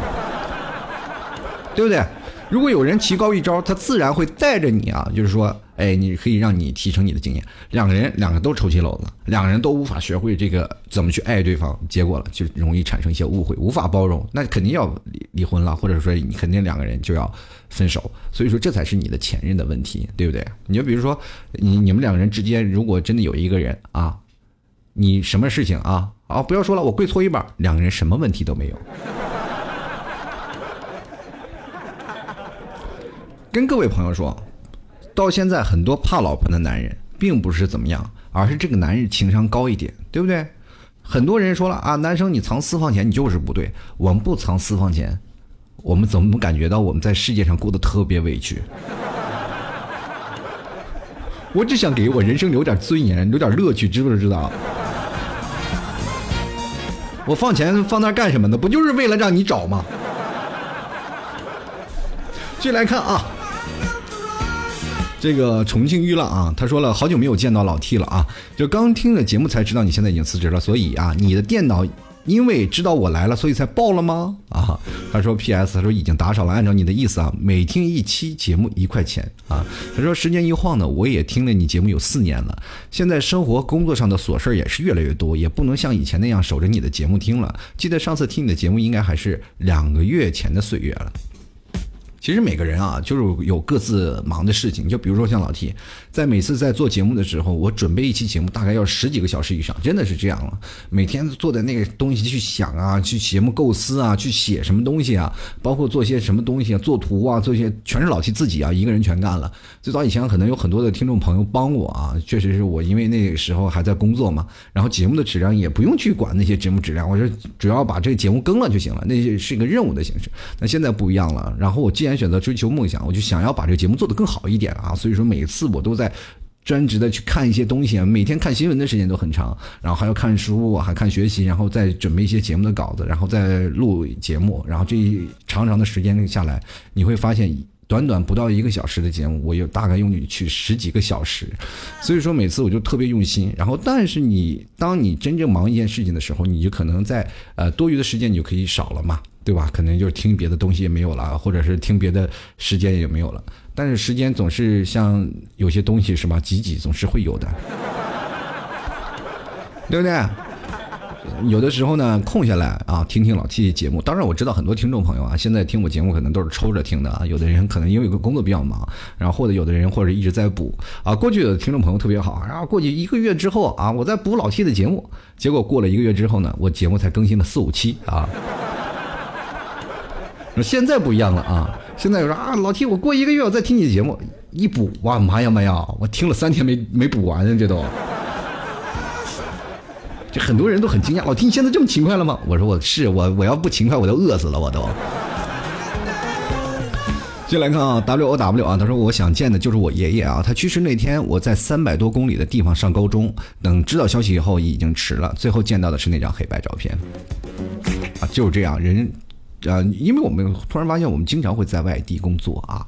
对不对？如果有人棋高一招，他自然会带着你啊，就是说，哎，你可以让你提升你的经验。两个人，两个都抽起篓子，两个人都无法学会这个怎么去爱对方，结果了就容易产生一些误会，无法包容，那肯定要离离婚了，或者说你肯定两个人就要分手。所以说，这才是你的前任的问题，对不对？你就比如说，你你们两个人之间，如果真的有一个人啊，你什么事情啊啊，不要说了，我跪搓衣板，两个人什么问题都没有。跟各位朋友说，到现在很多怕老婆的男人，并不是怎么样，而是这个男人情商高一点，对不对？很多人说了啊，男生你藏私房钱，你就是不对。我们不藏私房钱，我们怎么感觉到我们在世界上过得特别委屈？我只想给我人生留点尊严，留点乐趣，知不知道？我放钱放那干什么呢？不就是为了让你找吗？继续来看啊。这个重庆娱乐啊，他说了好久没有见到老 T 了啊，就刚听了节目才知道你现在已经辞职了，所以啊，你的电脑因为知道我来了，所以才爆了吗？啊，他说 PS，他说已经打赏了，按照你的意思啊，每听一期节目一块钱啊。他说时间一晃呢，我也听了你节目有四年了，现在生活工作上的琐事也是越来越多，也不能像以前那样守着你的节目听了。记得上次听你的节目应该还是两个月前的岁月了。其实每个人啊，就是有各自忙的事情。就比如说像老 T，在每次在做节目的时候，我准备一期节目大概要十几个小时以上，真的是这样了。每天坐在那个东西去想啊，去节目构思啊，去写什么东西啊，包括做些什么东西啊，做图啊，做些全是老 T 自己啊一个人全干了。最早以前可能有很多的听众朋友帮我啊，确实是我因为那个时候还在工作嘛，然后节目的质量也不用去管那些节目质量，我说主要把这个节目更了就行了，那是一个任务的形式。那现在不一样了，然后我既然选择追求梦想，我就想要把这个节目做得更好一点啊！所以说每次我都在专职的去看一些东西，每天看新闻的时间都很长，然后还要看书，还看学习，然后再准备一些节目的稿子，然后再录节目，然后这一长长的时间下来，你会发现，短短不到一个小时的节目，我有大概用你去十几个小时，所以说每次我就特别用心。然后，但是你当你真正忙一件事情的时候，你就可能在呃多余的时间你就可以少了嘛。对吧？可能就是听别的东西也没有了，或者是听别的时间也没有了。但是时间总是像有些东西是吧？挤挤总是会有的，对不对？有的时候呢，空下来啊，听听老 T 节目。当然我知道很多听众朋友啊，现在听我节目可能都是抽着听的啊。有的人可能因为有个工作比较忙，然后或者有的人或者一直在补啊。过去有的听众朋友特别好，然后过去一个月之后啊，我在补老 T 的节目，结果过了一个月之后呢，我节目才更新了四五期啊。现在不一样了啊！现在有说啊，老 T，我过一个月我再听你的节目，一补哇，妈呀妈呀，我听了三天没没补完呢，这都。这很多人都很惊讶，老 T 你现在这么勤快了吗？我说我是我我要不勤快我都饿死了我都。接下来看啊，W O W 啊，他说我想见的就是我爷爷啊，他去世那天我在三百多公里的地方上高中，等知道消息以后已经迟了，最后见到的是那张黑白照片。啊，就是这样人。啊，因为我们突然发现，我们经常会在外地工作啊，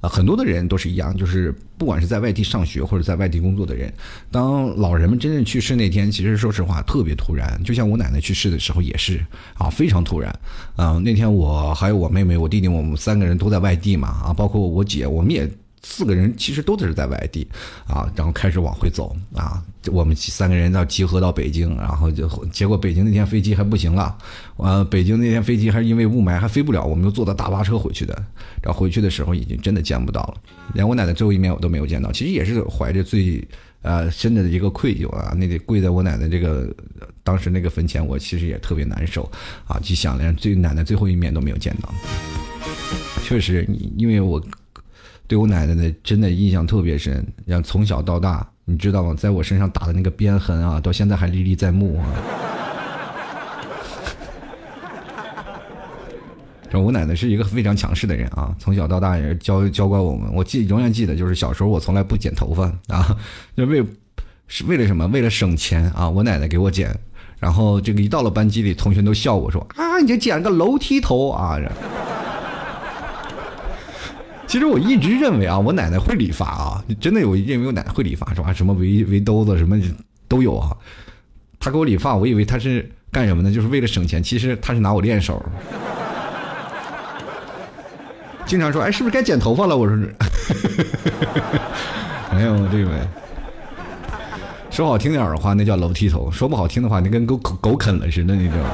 啊，很多的人都是一样，就是不管是在外地上学或者在外地工作的人，当老人们真正去世那天，其实说实话特别突然，就像我奶奶去世的时候也是啊，非常突然啊。那天我还有我妹妹、我弟弟，我们三个人都在外地嘛啊，包括我姐，我们也。四个人其实都是在外地，啊，然后开始往回走啊。我们三个人要集合到北京，然后就结果北京那天飞机还不行了，呃，北京那天飞机还是因为雾霾还飞不了，我们又坐的大巴车回去的。然后回去的时候已经真的见不到了，连我奶奶最后一面我都没有见到。其实也是怀着最呃深的一个愧疚啊，那得跪在我奶奶这个当时那个坟前，我其实也特别难受啊，就想连最奶奶最后一面都没有见到。确实，因为我。对我奶奶的真的印象特别深，像从小到大，你知道吗？在我身上打的那个鞭痕啊，到现在还历历在目啊。我奶奶是一个非常强势的人啊，从小到大也是教教过我们。我记永远记得，就是小时候我从来不剪头发啊，就为是为了什么？为了省钱啊！我奶奶给我剪，然后这个一到了班级里，同学都笑我说啊，你就剪个楼梯头啊。其实我一直认为啊，我奶奶会理发啊，真的有认为我奶奶会理发是吧？什么围围兜子什么都有啊。她给我理发，我以为她是干什么呢？就是为了省钱。其实她是拿我练手。经常说，哎，是不是该剪头发了？我说是。没有这位。说好听点的话，那叫楼梯头；说不好听的话，那跟狗狗啃了似的，你知道吗？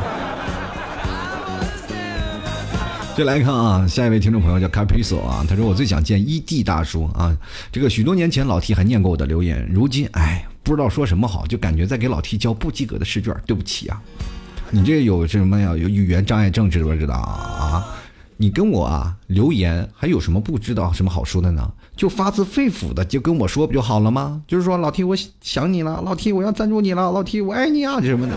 再来看啊，下一位听众朋友叫 Capriso 啊，他说我最想见 ED 大叔啊。这个许多年前老 T 还念过我的留言，如今哎不知道说什么好，就感觉在给老 T 交不及格的试卷。对不起啊，你这有什么呀？有语言障碍症知不知道啊？你跟我啊留言还有什么不知道什么好说的呢？就发自肺腑的就跟我说不就好了吗？就是说老 T 我想你了，老 T 我要赞助你了，老 T 我爱你啊，这什么的。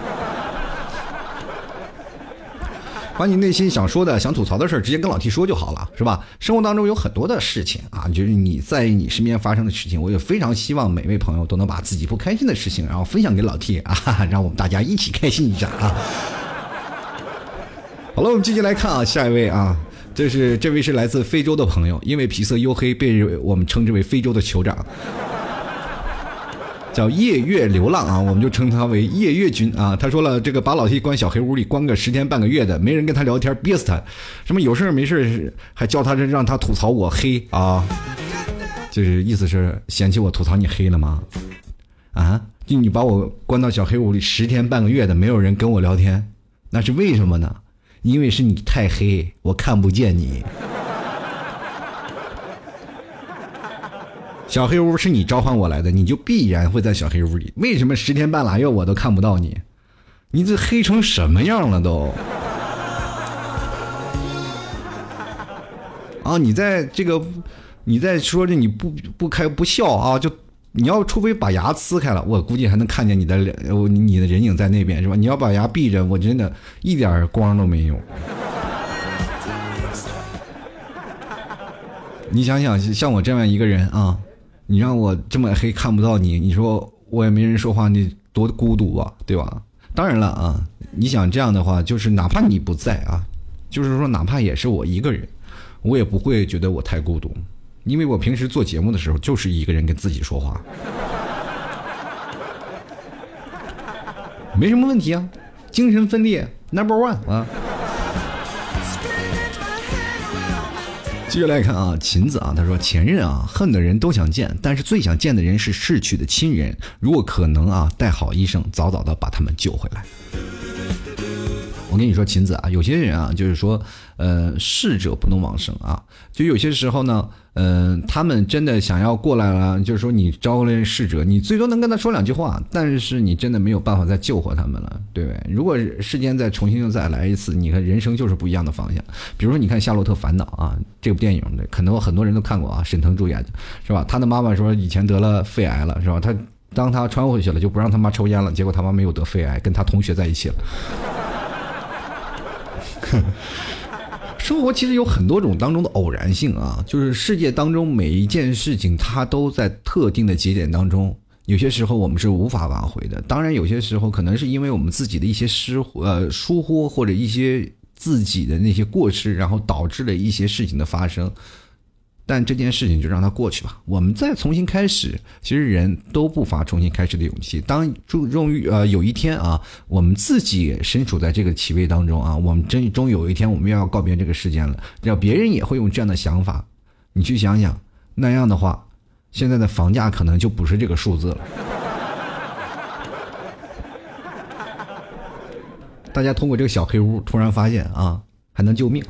把你内心想说的、想吐槽的事儿直接跟老 T 说就好了，是吧？生活当中有很多的事情啊，就是你在你身边发生的事情，我也非常希望每位朋友都能把自己不开心的事情，然后分享给老 T 啊，让我们大家一起开心一下啊。好了，我们继续来看啊，下一位啊，这是这位是来自非洲的朋友，因为皮色黝黑，被我们称之为非洲的酋长。叫夜月流浪啊，我们就称他为夜月君啊。他说了，这个把老 T 关小黑屋里关个十天半个月的，没人跟他聊天，憋死他。什么有事没事还叫他这让他吐槽我黑啊？就是意思是嫌弃我吐槽你黑了吗？啊？就你把我关到小黑屋里十天半个月的，没有人跟我聊天，那是为什么呢？因为是你太黑，我看不见你。小黑屋是你召唤我来的，你就必然会在小黑屋里。为什么十天半拉月我都看不到你？你这黑成什么样了都？啊，你在这个，你在说着你不不开不笑啊？就你要除非把牙呲开了，我估计还能看见你的脸，你的人影在那边是吧？你要把牙闭着，我真的一点光都没有。你想想，像我这样一个人啊，你让我这么黑看不到你，你说我也没人说话，你多孤独啊，对吧？当然了啊，你想这样的话，就是哪怕你不在啊，就是说哪怕也是我一个人，我也不会觉得我太孤独，因为我平时做节目的时候就是一个人跟自己说话，没什么问题啊，精神分裂 number one 啊。接下来看啊，琴子啊，他说前任啊，恨的人都想见，但是最想见的人是逝去的亲人。如果可能啊，带好医生，早早的把他们救回来。我跟你说，琴子啊，有些人啊，就是说。呃，逝者不能往生啊，就有些时候呢，嗯，他们真的想要过来了，就是说你招来逝者，你最多能跟他说两句话，但是你真的没有办法再救活他们了，对不对？如果世间再重新又再来一次，你看人生就是不一样的方向。比如说，你看《夏洛特烦恼》啊，这部电影的，可能很多人都看过啊，沈腾主演的，是吧？他的妈妈说以前得了肺癌了，是吧？他当他穿回去了，就不让他妈抽烟了，结果他妈没有得肺癌，跟他同学在一起了。生活其实有很多种当中的偶然性啊，就是世界当中每一件事情，它都在特定的节点当中，有些时候我们是无法挽回的。当然，有些时候可能是因为我们自己的一些失呃疏忽或者一些自己的那些过失，然后导致了一些事情的发生。但这件事情就让它过去吧，我们再重新开始。其实人都不乏重新开始的勇气。当终于呃有一天啊，我们自己身处在这个企位当中啊，我们真终有一天我们要告别这个世间了。要别人也会用这样的想法，你去想想，那样的话，现在的房价可能就不是这个数字了。大家通过这个小黑屋，突然发现啊，还能救命。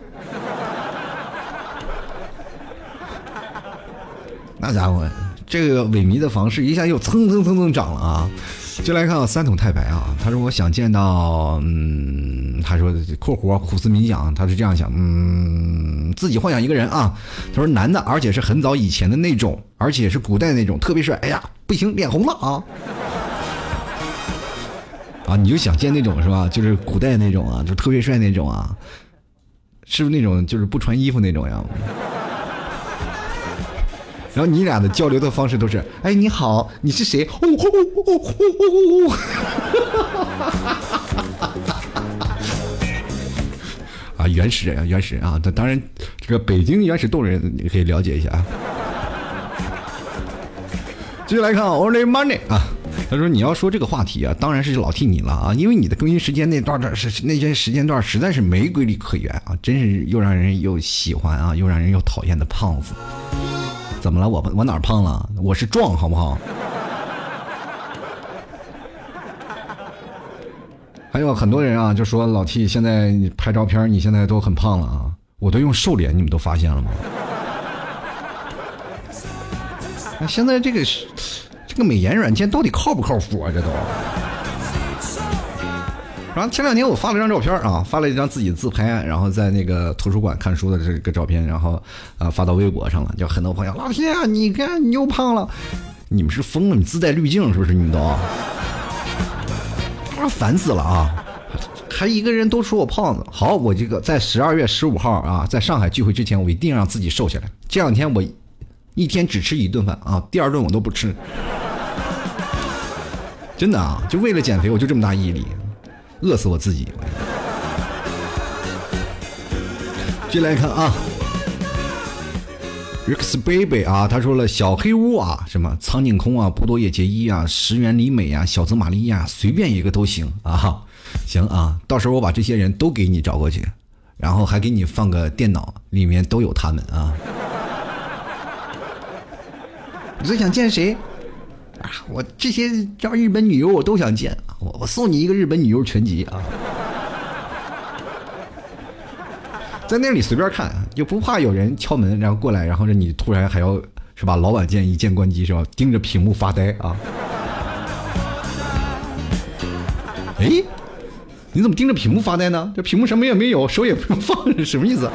那家伙，这个萎靡的房市一下又蹭蹭蹭蹭涨了啊！就来看啊，三桶太白啊，他说我想见到，嗯，他说（括弧苦思冥想），他是这样想，嗯，自己幻想一个人啊，他说男的，而且是很早以前的那种，而且是古代那种，特别帅。哎呀，不行，脸红了啊！啊，你就想见那种是吧？就是古代那种啊，就特别帅那种啊，是不是那种就是不穿衣服那种呀？然后你俩的交流的方式都是，哎，你好，你是谁？啊，原始人啊，原始人啊，当然，这个北京原始动人你可以了解一下啊。继续来看，Only Money 啊，他说你要说这个话题啊，当然是老替你了啊，因为你的更新时间那段的是那些时间段实在是没规律可言啊，真是又让人又喜欢啊，又让人又讨厌的胖子。怎么了？我我哪胖了？我是壮，好不好？还有很多人啊，就说老 T 现在拍照片，你现在都很胖了啊！我都用瘦脸，你们都发现了吗？那 现在这个这个美颜软件到底靠不靠谱啊？这都。然后前两天我发了一张照片啊，发了一张自己自拍，然后在那个图书馆看书的这个照片，然后啊发到微博上了，就很多朋友，老天啊，你看你又胖了，你们是疯了？你自带滤镜是不是？你们都啊，烦死了啊！还一个人都说我胖子。好，我这个在十二月十五号啊，在上海聚会之前，我一定让自己瘦下来。这两天我一天只吃一顿饭啊，第二顿我都不吃，真的啊，就为了减肥，我就这么大毅力。饿死我自己！进来看啊，Rex Baby 啊，他说了小黑屋啊，什么苍井空啊，波多野结衣啊，石原里美啊，小泽玛利亚，随便一个都行啊。行啊，到时候我把这些人都给你找过去，然后还给你放个电脑，里面都有他们啊。你最想见谁？我这些叫日本女优我都想见，我我送你一个日本女优全集啊，在那里随便看，就不怕有人敲门，然后过来，然后你突然还要是吧？老板键一键关机是吧？盯着屏幕发呆啊。哎，你怎么盯着屏幕发呆呢？这屏幕什么也没有，手也不用放，什么意思？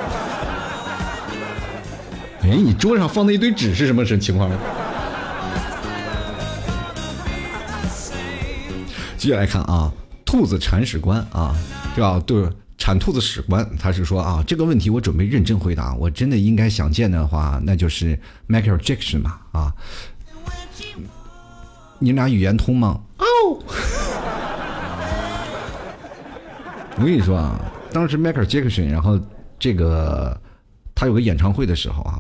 哎，你桌上放的一堆纸是什么什情况呢呢？接下来看啊，兔子铲屎官啊，是吧？对，铲兔子屎官，他是说啊，这个问题我准备认真回答。我真的应该想见的话，那就是 Michael Jackson 嘛啊。你俩语言通吗？哦。我跟你说啊，当时 Michael Jackson，然后这个他有个演唱会的时候啊，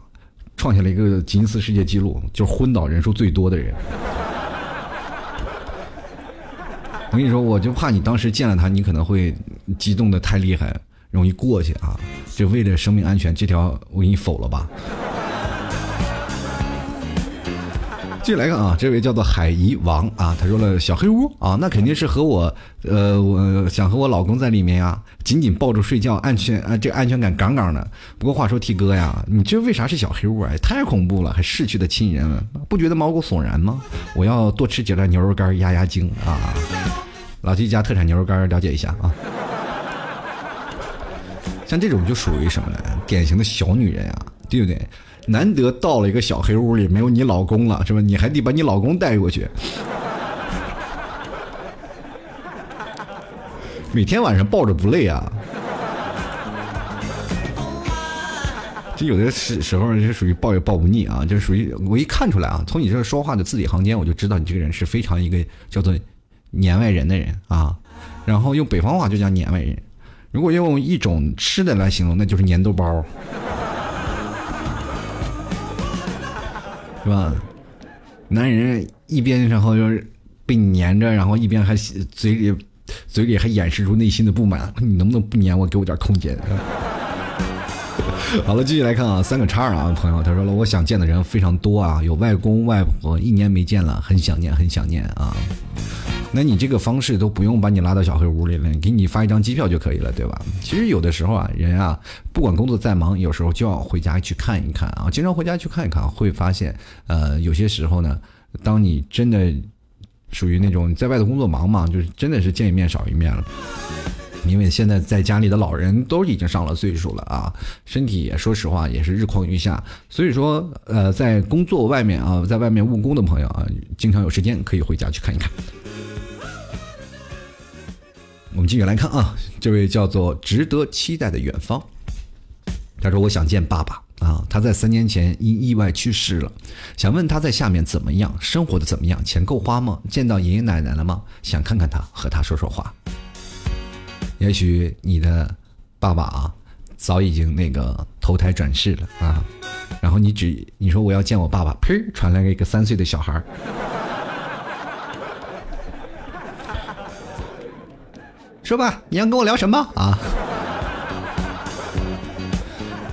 创下了一个吉尼斯世界纪录，就是昏倒人数最多的人。我跟你说，我就怕你当时见了他，你可能会激动的太厉害，容易过去啊！就为了生命安全，这条我给你否了吧。继续来看啊，这位叫做海怡王啊，他说了小黑屋啊，那肯定是和我，呃，我想和我老公在里面呀，紧紧抱住睡觉，安全啊，这安全感杠杠的。不过话说，T 哥呀，你这为啥是小黑屋啊？太恐怖了，还逝去的亲人，不觉得毛骨悚然吗？我要多吃几袋牛肉干压压惊啊！老 T 家特产牛肉干，了解一下啊。像这种就属于什么呢？典型的小女人啊，对不对？难得到了一个小黑屋里，没有你老公了，是吧？你还得把你老公带过去。每天晚上抱着不累啊？这有的时时候是属于抱也抱不腻啊，就是属于我一看出来啊，从你这说话的字里行间，我就知道你这个人是非常一个叫做年外人的人啊。然后用北方话就叫年外人，如果用一种吃的来形容，那就是粘豆包。是吧？男人一边然后就是被粘着，然后一边还嘴里嘴里还掩饰出内心的不满。你能不能不粘我，给我点空间？好了，继续来看啊，三个叉啊，朋友，他说了，我想见的人非常多啊，有外公外婆，一年没见了，很想念，很想念啊。那你这个方式都不用把你拉到小黑屋里了，给你发一张机票就可以了，对吧？其实有的时候啊，人啊，不管工作再忙，有时候就要回家去看一看啊。经常回家去看一看，会发现，呃，有些时候呢，当你真的属于那种在外头工作忙嘛，就是真的是见一面少一面了。因为现在在家里的老人都已经上了岁数了啊，身体也说实话也是日况愈下，所以说，呃，在工作外面啊，在外面务工的朋友啊，经常有时间可以回家去看一看。我们继续来看啊，这位叫做值得期待的远方，他说：“我想见爸爸。啊，他在三年前因意外去世了，想问他在下面怎么样，生活的怎么样，钱够花吗？见到爷爷奶奶了吗？想看看他，和他说说话。也许你的爸爸啊，早已经那个投胎转世了啊，然后你只你说我要见我爸爸，呸，传来了一个三岁的小孩说吧，你要跟我聊什么啊？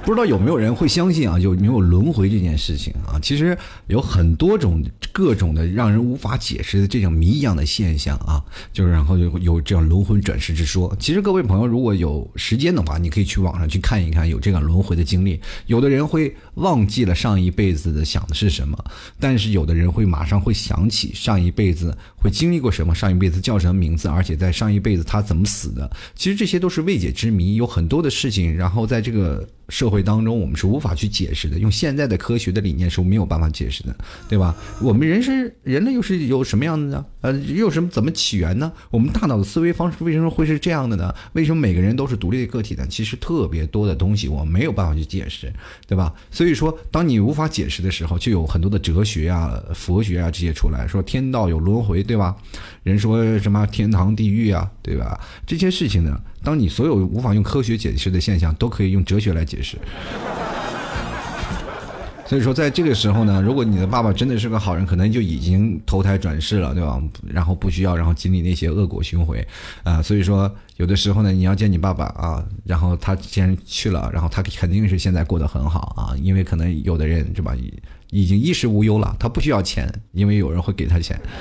不知道有没有人会相信啊？有没有轮回这件事情啊？其实有很多种。各种的让人无法解释的这种谜一样的现象啊，就是然后有有这样轮回转世之说。其实各位朋友，如果有时间的话，你可以去网上去看一看有这样轮回的经历。有的人会忘记了上一辈子的想的是什么，但是有的人会马上会想起上一辈子会经历过什么，上一辈子叫什么名字，而且在上一辈子他怎么死的。其实这些都是未解之谜，有很多的事情，然后在这个。社会当中，我们是无法去解释的，用现在的科学的理念是没有办法解释的，对吧？我们人是人类，又是有什么样的呢？呃，又什么怎么起源呢？我们大脑的思维方式为什么会是这样的呢？为什么每个人都是独立的个体呢？其实特别多的东西我没有办法去解释，对吧？所以说，当你无法解释的时候，就有很多的哲学啊、佛学啊这些出来说天道有轮回，对吧？人说什么天堂地狱啊，对吧？这些事情呢？当你所有无法用科学解释的现象，都可以用哲学来解释。所以说，在这个时候呢，如果你的爸爸真的是个好人，可能就已经投胎转世了，对吧？然后不需要，然后经历那些恶果循回啊。所以说，有的时候呢，你要见你爸爸啊，然后他既然去了，然后他肯定是现在过得很好啊，因为可能有的人是吧，已经衣食无忧了，他不需要钱，因为有人会给他钱。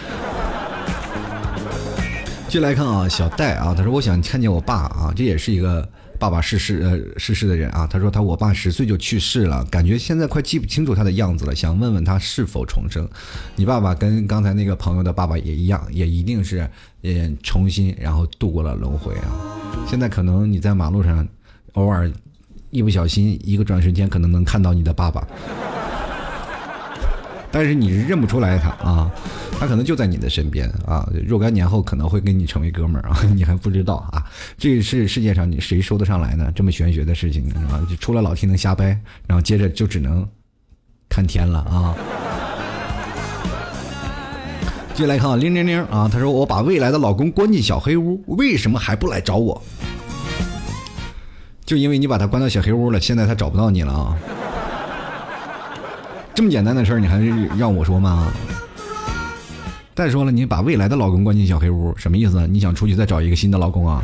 继续来看啊，小戴啊，他说我想看见我爸啊，这也是一个爸爸逝世呃逝世的人啊。他说他我爸十岁就去世了，感觉现在快记不清楚他的样子了，想问问他是否重生。你爸爸跟刚才那个朋友的爸爸也一样，也一定是也重新然后度过了轮回啊。现在可能你在马路上偶尔一不小心一个转瞬间，可能能看到你的爸爸。但是你是认不出来他啊，他可能就在你的身边啊，若干年后可能会跟你成为哥们儿啊，你还不知道啊，这是世界上你谁说得上来呢？这么玄学的事情啊，就除了老天能瞎掰，然后接着就只能看天了啊。接下来看啊，铃铃铃啊，他说我把未来的老公关进小黑屋，为什么还不来找我？就因为你把他关到小黑屋了，现在他找不到你了啊。这么简单的事儿，你还是让我说吗？再说了，你把未来的老公关进小黑屋，什么意思？你想出去再找一个新的老公啊？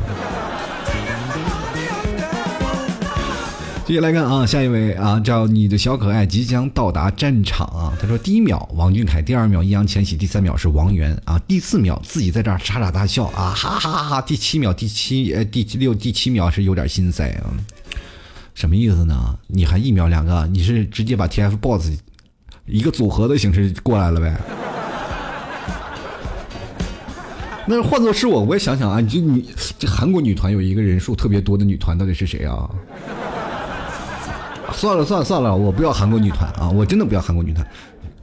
接下来看啊，下一位啊，叫你的小可爱即将到达战场啊。他说：第一秒王俊凯，第二秒易烊千玺，第三秒是王源啊，第四秒自己在这儿傻傻大笑啊，哈哈哈哈！第七秒，第七呃第六第七秒是有点心塞啊，什么意思呢？你还一秒两个？你是直接把 TFBOSS？一个组合的形式过来了呗？那换做是我，我也想想啊，你这女这韩国女团有一个人数特别多的女团，到底是谁啊？算了算了算了，我不要韩国女团啊！我真的不要韩国女团，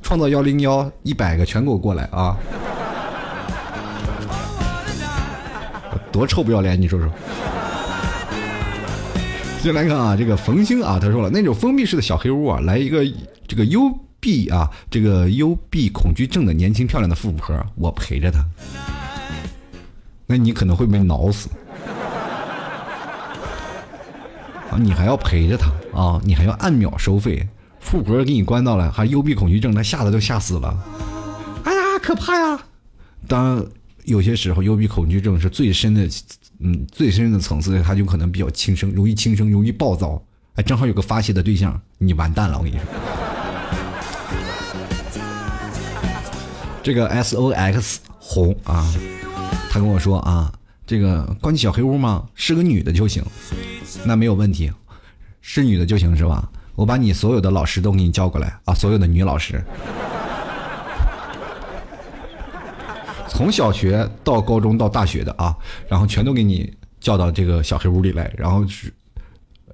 创造幺零幺一百个全给我过来啊！多臭不要脸，你说说。先来看啊，这个冯星啊，他说了，那种封闭式的小黑屋啊，来一个这个优。B 啊，这个幽闭恐惧症的年轻漂亮的富婆，我陪着她，那你可能会被挠死啊！你还要陪着她啊！你还要按秒收费，富婆给你关到了，还幽闭恐惧症，她吓得都吓死了。哎呀，可怕呀！当有些时候幽闭恐惧症是最深的，嗯，最深的层次，他就可能比较轻生，容易轻生，容易暴躁。哎，正好有个发泄的对象，你完蛋了，我跟你说。这个 S O X 红啊，他跟我说啊，这个关进小黑屋吗？是个女的就行，那没有问题，是女的就行是吧？我把你所有的老师都给你叫过来啊，所有的女老师，从小学到高中到大学的啊，然后全都给你叫到这个小黑屋里来，然后是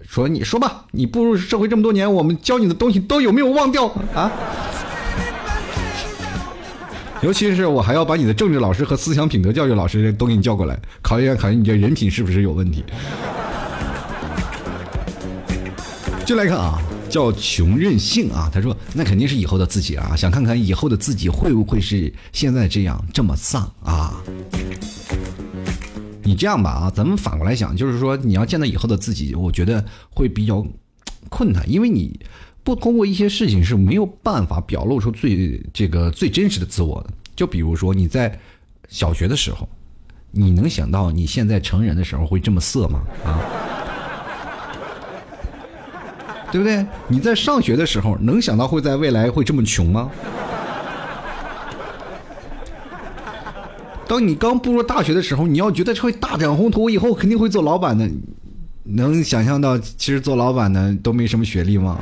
说你说吧，你步入社会这么多年，我们教你的东西都有没有忘掉啊？尤其是我还要把你的政治老师和思想品德教育老师都给你叫过来，考验考验你这人品是不是有问题。就来看啊，叫穷任性啊，他说那肯定是以后的自己啊，想看看以后的自己会不会是现在这样这么丧啊？你这样吧啊，咱们反过来想，就是说你要见到以后的自己，我觉得会比较困难，因为你。不通过一些事情是没有办法表露出最这个最真实的自我的。就比如说你在小学的时候，你能想到你现在成人的时候会这么色吗？啊，对不对？你在上学的时候能想到会在未来会这么穷吗？当你刚步入大学的时候，你要觉得会大展宏图，以后肯定会做老板的，能想象到其实做老板的都没什么学历吗？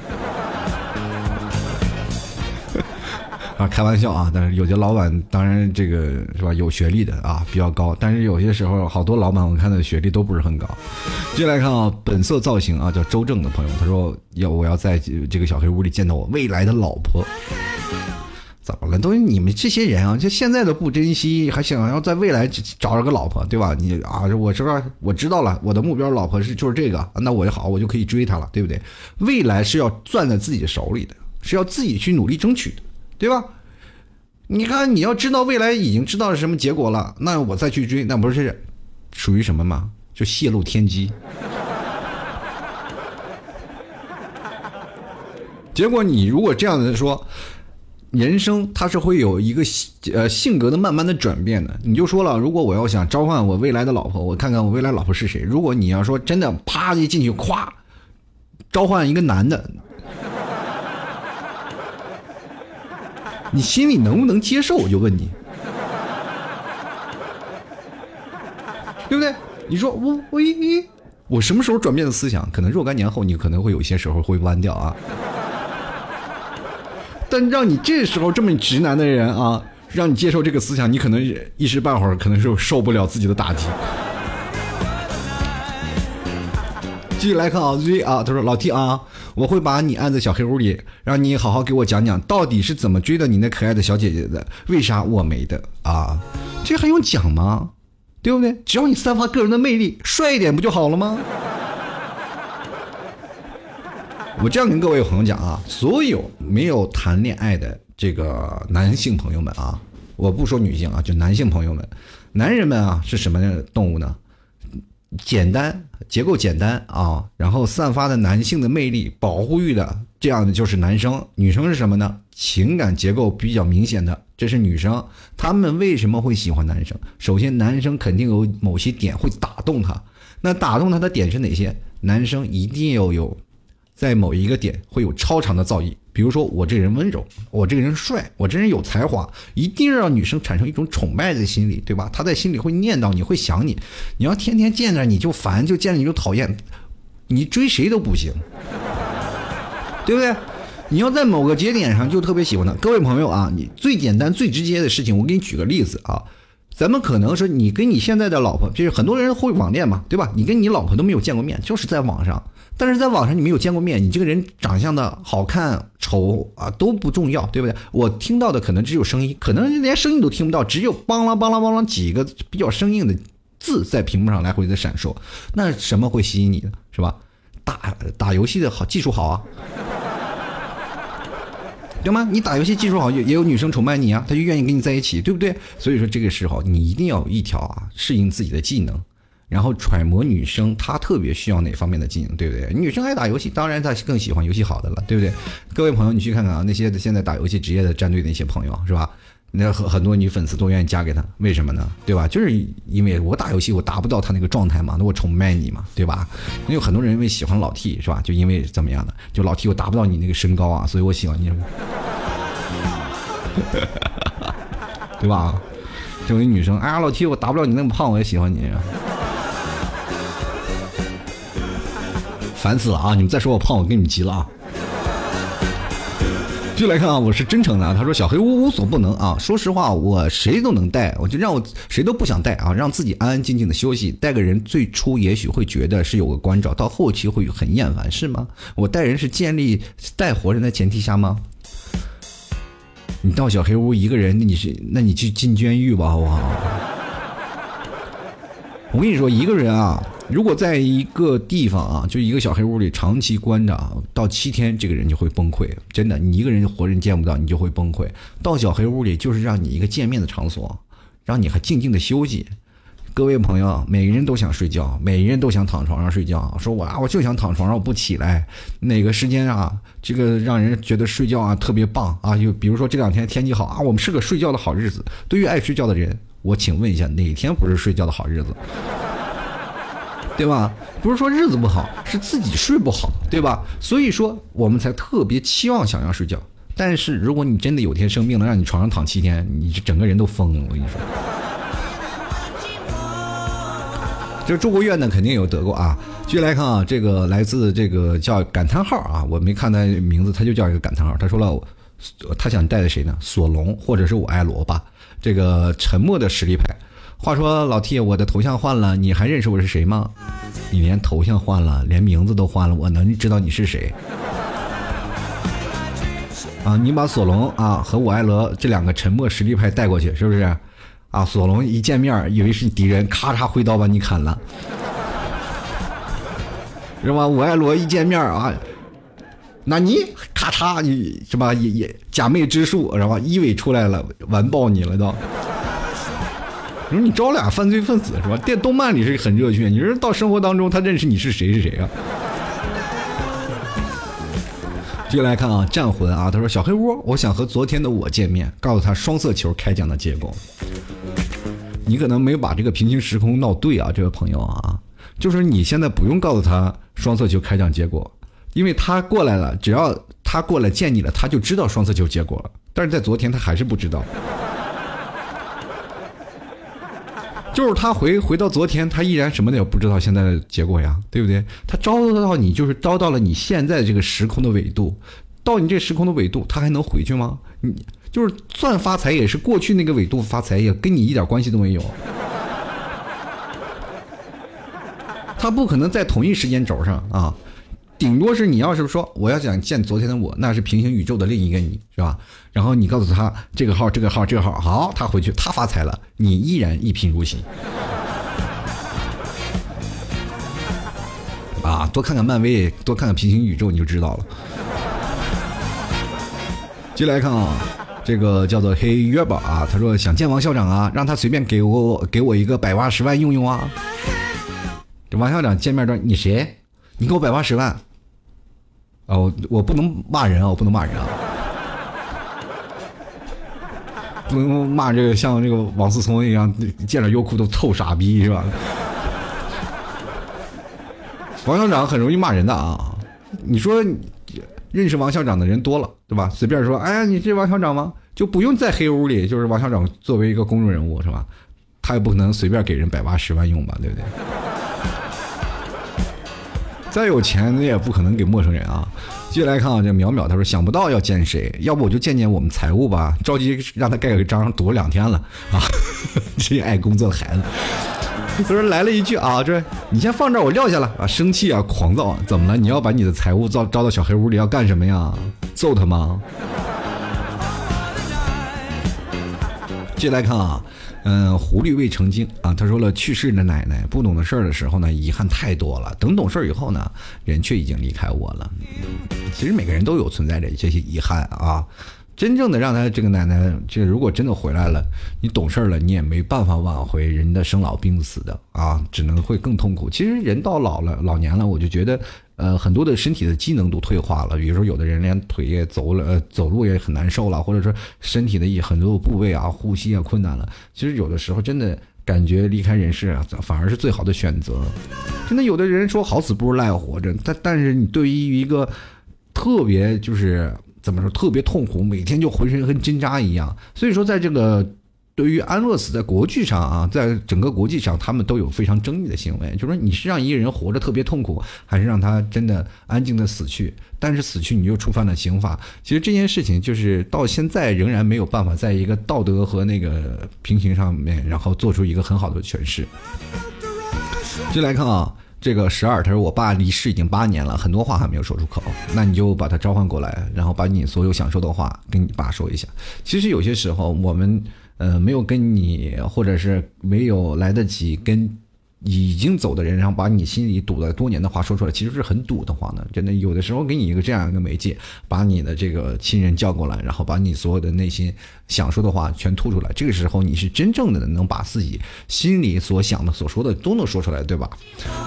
开玩笑啊，但是有些老板当然这个是吧，有学历的啊比较高，但是有些时候好多老板我看的学历都不是很高。接下来看啊，本色造型啊，叫周正的朋友，他说要我要在这个小黑屋里见到我未来的老婆。怎么了？都是你们这些人啊，就现在都不珍惜，还想要在未来找着个老婆，对吧？你啊，我这我知道了，我的目标老婆是就是这个，那我就好，我就可以追她了，对不对？未来是要攥在自己手里的，是要自己去努力争取的。对吧？你看，你要知道未来已经知道是什么结果了，那我再去追，那不是属于什么吗？就泄露天机。结果你如果这样子说，人生它是会有一个呃性格的慢慢的转变的。你就说了，如果我要想召唤我未来的老婆，我看看我未来老婆是谁。如果你要说真的，啪一进去，咵，召唤一个男的。你心里能不能接受？我就问你，对不对？你说我我一我什么时候转变的思想？可能若干年后，你可能会有些时候会弯掉啊。但让你这时候这么直男的人啊，让你接受这个思想，你可能一时半会儿可能是受不了自己的打击。继续来看啊，Z 啊，他说老 T 啊，我会把你按在小黑屋里，让你好好给我讲讲到底是怎么追的你那可爱的小姐姐的，为啥我没的啊？这还用讲吗？对不对？只要你散发个人的魅力，帅一点不就好了吗？我这样跟各位朋友讲啊，所有没有谈恋爱的这个男性朋友们啊，我不说女性啊，就男性朋友们，男人们啊是什么动物呢？简单，结构简单啊，然后散发的男性的魅力、保护欲的，这样的就是男生。女生是什么呢？情感结构比较明显的，这是女生。他们为什么会喜欢男生？首先，男生肯定有某些点会打动他。那打动他的点是哪些？男生一定要有。在某一个点会有超长的造诣，比如说我这人温柔，我这个人帅，我这人有才华，一定让女生产生一种崇拜的心理，对吧？她在心里会念叨你，会想你。你要天天见着你就烦，就见着你就讨厌，你追谁都不行，对不对？你要在某个节点上就特别喜欢他。各位朋友啊，你最简单最直接的事情，我给你举个例子啊。咱们可能说你跟你现在的老婆，就是很多人会网恋嘛，对吧？你跟你老婆都没有见过面，就是在网上。但是在网上你没有见过面，你这个人长相的好看丑啊都不重要，对不对？我听到的可能只有声音，可能连声音都听不到，只有邦啷邦啷邦啷几个比较生硬的字在屏幕上来回的闪烁。那什么会吸引你呢？是吧？打打游戏的好技术好啊，对吗？你打游戏技术好，也也有女生崇拜你啊，她就愿意跟你在一起，对不对？所以说这个时候你一定要有一条啊适应自己的技能。然后揣摩女生她特别需要哪方面的技能，对不对？女生爱打游戏，当然她更喜欢游戏好的了，对不对？各位朋友，你去看看啊，那些现在打游戏职业的战队的一些朋友，是吧？那很很多女粉丝都愿意嫁给他，为什么呢？对吧？就是因为我打游戏我达不到他那个状态嘛，那我崇拜你嘛，对吧？那有很多人因为喜欢老 T 是吧？就因为怎么样的？就老 T 我达不到你那个身高啊，所以我喜欢你，对吧？这位女生，哎呀，老 T 我达不了你那么胖，我也喜欢你。烦死了啊！你们再说我胖，我跟你们急了啊！继续来看啊，我是真诚的啊。他说：“小黑屋无所不能啊！说实话，我谁都能带，我就让我谁都不想带啊，让自己安安静静的休息。带个人最初也许会觉得是有个关照，到后期会很厌烦，是吗？我带人是建立带活人的前提下吗？你到小黑屋一个人，那你是那你去进监狱吧，好不好？我跟你说，一个人啊。”如果在一个地方啊，就一个小黑屋里长期关着到七天，这个人就会崩溃。真的，你一个人活人见不到，你就会崩溃。到小黑屋里就是让你一个见面的场所，让你还静静的休息。各位朋友，每个人都想睡觉，每个人都想躺床上睡觉。说我啊，我就想躺床上，我不起来。哪个时间啊，这个让人觉得睡觉啊特别棒啊？就比如说这两天天气好啊，我们是个睡觉的好日子。对于爱睡觉的人，我请问一下，哪天不是睡觉的好日子？对吧？不是说日子不好，是自己睡不好，对吧？所以说我们才特别期望想要睡觉。但是如果你真的有天生病了，让你床上躺七天，你这整个人都疯了。我跟你说，就住过院的肯定有得过啊。继续来看啊，这个来自这个叫感叹号啊，我没看他名字，他就叫一个感叹号。他说了，他想带的谁呢？索隆或者是我爱罗吧？这个沉默的实力派。话说老 T，我的头像换了，你还认识我是谁吗？你连头像换了，连名字都换了，我能知道你是谁？啊，你把索隆啊和我爱罗这两个沉默实力派带过去，是不是？啊，索隆一见面以为是敌人，咔嚓挥刀把你砍了，是吧？我爱罗一见面啊，那你咔嚓你是吧？也也假寐之术，是吧？一尾出来了，完爆你了都。你说你招俩犯罪分子是吧？电动漫里是很热血，你说到生活当中他认识你是谁是谁啊？接下来看啊，战魂啊，他说小黑屋，我想和昨天的我见面，告诉他双色球开奖的结果。你可能没有把这个平行时空闹对啊，这位朋友啊，就是你现在不用告诉他双色球开奖结果，因为他过来了，只要他过来见你了，他就知道双色球结果了。但是在昨天他还是不知道。就是他回回到昨天，他依然什么也不知道现在的结果呀，对不对？他招到你，就是招到了你现在这个时空的纬度，到你这时空的纬度，他还能回去吗？你就是算发财，也是过去那个纬度发财，也跟你一点关系都没有。他不可能在同一时间轴上啊。顶多是你要是说我要想见昨天的我，那是平行宇宙的另一个你，是吧？然后你告诉他这个号、这个号、这个号，好，他回去他发财了，你依然一贫如洗。啊，多看看漫威，多看看平行宇宙，你就知道了。接来看啊，这个叫做黑约宝啊，他说想见王校长啊，让他随便给我给我一个百八十万用用啊。这王校长见面说：“你谁？你给我百八十万。”啊，我我不能骂人啊，我不能骂人啊，不能骂这个像这个王思聪一样见了优酷都臭傻逼是吧？王校长很容易骂人的啊，你说认识王校长的人多了对吧？随便说，哎呀，你是王校长吗？就不用在黑屋里，就是王校长作为一个公众人物是吧？他也不可能随便给人百八十万用吧，对不对？再有钱，你也不可能给陌生人啊。接下来看啊，这淼淼他说想不到要见谁，要不我就见见我们财务吧，着急让他盖个章，躲两天了啊。这爱工作的孩子，他说来了一句啊，这你先放这儿，我撂下了啊，生气啊，狂躁，怎么了？你要把你的财务招招到小黑屋里要干什么呀？揍他吗？接下来看啊。嗯，狐狸未成精啊。他说了，去世的奶奶不懂的事儿的时候呢，遗憾太多了。等懂事儿以后呢，人却已经离开我了。其实每个人都有存在着这些遗憾啊。真正的让他这个奶奶，这如果真的回来了，你懂事儿了，你也没办法挽回人的生老病死的啊，只能会更痛苦。其实人到老了，老年了，我就觉得。呃，很多的身体的机能都退化了，比如说有的人连腿也走了，呃，走路也很难受了，或者说身体的很多部位啊，呼吸啊困难了。其实有的时候真的感觉离开人世啊，反而是最好的选择。真的，有的人说好死不如赖活着，但但是你对于一个特别就是怎么说特别痛苦，每天就浑身跟针扎一样。所以说，在这个。对于安乐死，在国际上啊，在整个国际上，他们都有非常争议的行为，就是说你是让一个人活着特别痛苦，还是让他真的安静的死去？但是死去你又触犯了刑法。其实这件事情就是到现在仍然没有办法在一个道德和那个平行上面，然后做出一个很好的诠释。就来看啊，这个十二，他说我爸离世已经八年了，很多话还没有说出口，那你就把他召唤过来，然后把你所有想说的话跟你爸说一下。其实有些时候我们。呃，没有跟你，或者是没有来得及跟。已经走的人，然后把你心里堵了多年的话说出来，其实是很堵的慌的。真的，有的时候给你一个这样一个媒介，把你的这个亲人叫过来，然后把你所有的内心想说的话全吐出来。这个时候，你是真正的能把自己心里所想的、所说的都能说出来，对吧？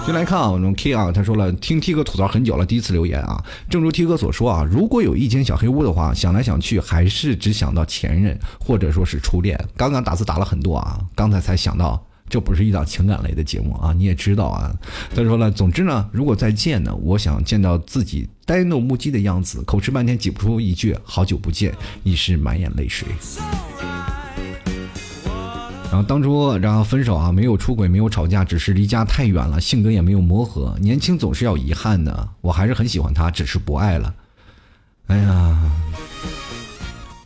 就来看啊，我们 K 啊，他说了，听 T 哥吐槽很久了，第一次留言啊。正如 T 哥所说啊，如果有一间小黑屋的话，想来想去还是只想到前任或者说是初恋。刚刚打字打了很多啊，刚才才想到。这不是一档情感类的节目啊，你也知道啊。他说了，总之呢，如果再见呢，我想见到自己呆若木鸡的样子，口吃半天挤不出一句“好久不见”，已是满眼泪水。然后当初，然后分手啊，没有出轨，没有吵架，只是离家太远了，性格也没有磨合。年轻总是要遗憾的，我还是很喜欢他，只是不爱了。哎呀，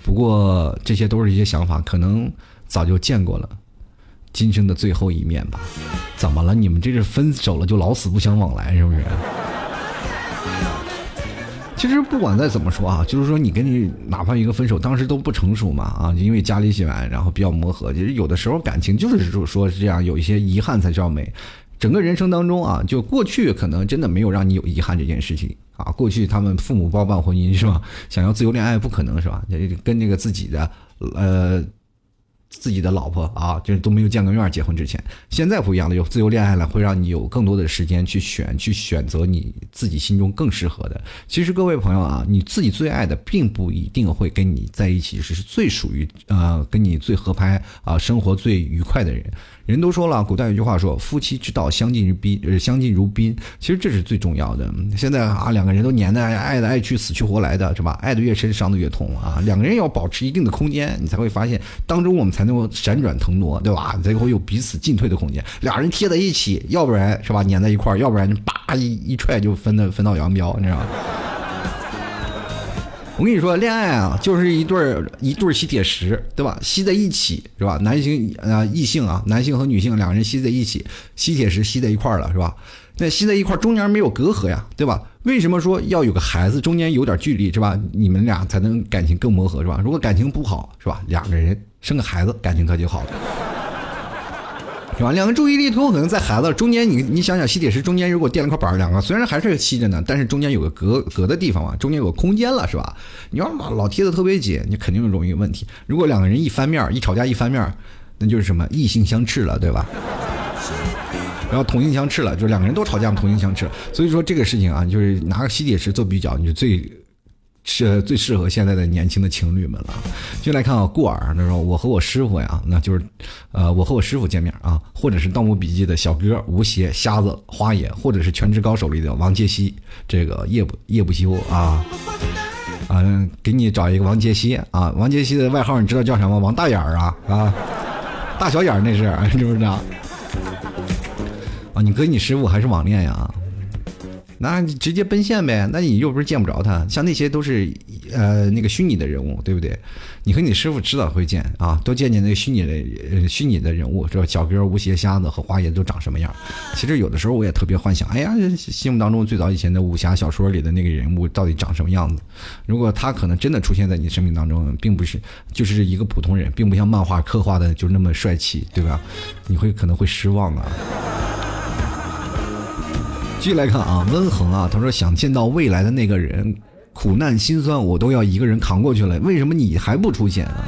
不过这些都是一些想法，可能早就见过了。今生的最后一面吧，怎么了？你们这是分手了就老死不相往来是不是？其实不管再怎么说啊，就是说你跟你哪怕一个分手，当时都不成熟嘛啊，因为家里喜欢，然后比较磨合。其实有的时候感情就是说说是这样，有一些遗憾才叫美。整个人生当中啊，就过去可能真的没有让你有遗憾这件事情啊。过去他们父母包办婚姻是吧？想要自由恋爱不可能是吧？跟那个自己的呃。自己的老婆啊，就是都没有见过面，结婚之前，现在不一样了，有自由恋爱了，会让你有更多的时间去选，去选择你自己心中更适合的。其实各位朋友啊，你自己最爱的，并不一定会跟你在一起，是是最属于呃跟你最合拍啊，生活最愉快的人。人都说了，古代有句话说：“夫妻之道，相敬如宾。”呃，相敬如宾。其实这是最重要的。现在啊，两个人都黏的爱的爱去，死去活来的是吧？爱的越深，伤的越痛啊。两个人要保持一定的空间，你才会发现当中我们才。能够闪转腾挪，对吧？才会有彼此进退的空间。俩人贴在一起，要不然是吧，粘在一块儿，要不然就叭一一踹就分的分道扬镳，你知道吗？我跟你说，恋爱啊，就是一对儿一对儿吸铁石，对吧？吸在一起是吧？男性啊，异性啊，男性和女性两个人吸在一起，吸铁石吸在一块儿了，是吧？那吸在一块儿，中间没有隔阂呀，对吧？为什么说要有个孩子，中间有点距离，是吧？你们俩才能感情更磨合，是吧？如果感情不好，是吧？两个人生个孩子，感情可就好了。是吧？两个注意力都可能在孩子中间，你你想想，吸铁石中间如果垫了块板，两个虽然还是吸着呢，但是中间有个隔隔的地方嘛，中间有个空间了，是吧？你要老老贴的特别紧，你肯定容易有问题。如果两个人一翻面，一吵架一翻面，那就是什么异性相斥了，对吧？然后同性相斥了，就是两个人都吵架，同性相斥。所以说这个事情啊，就是拿个吸铁石做比较，你就最。是最适合现在的年轻的情侣们了。就来看啊，顾尔他说：“我和我师傅呀，那就是，呃，我和我师傅见面啊，或者是《盗墓笔记》的小哥吴邪、瞎子花野，或者是《全职高手》里的王杰希，这个夜不夜不休啊，啊，给你找一个王杰希啊，王杰希的外号你知道叫什么？王大眼儿啊啊，大小眼那是，是不是啊？啊，你跟你师傅还是网恋呀？”那你直接奔现呗，那你又不是见不着他，像那些都是，呃，那个虚拟的人物，对不对？你和你师傅迟早会见啊，多见见那个虚拟的，呃，虚拟的人物，是吧？小哥、吴邪、瞎子和花爷都长什么样？其实有的时候我也特别幻想，哎呀，心目当中最早以前的武侠小说里的那个人物到底长什么样子？如果他可能真的出现在你生命当中，并不是就是一个普通人，并不像漫画刻画的就那么帅气，对吧？你会可能会失望啊。继续来看啊，温恒啊，他说想见到未来的那个人，苦难心酸我都要一个人扛过去了，为什么你还不出现啊？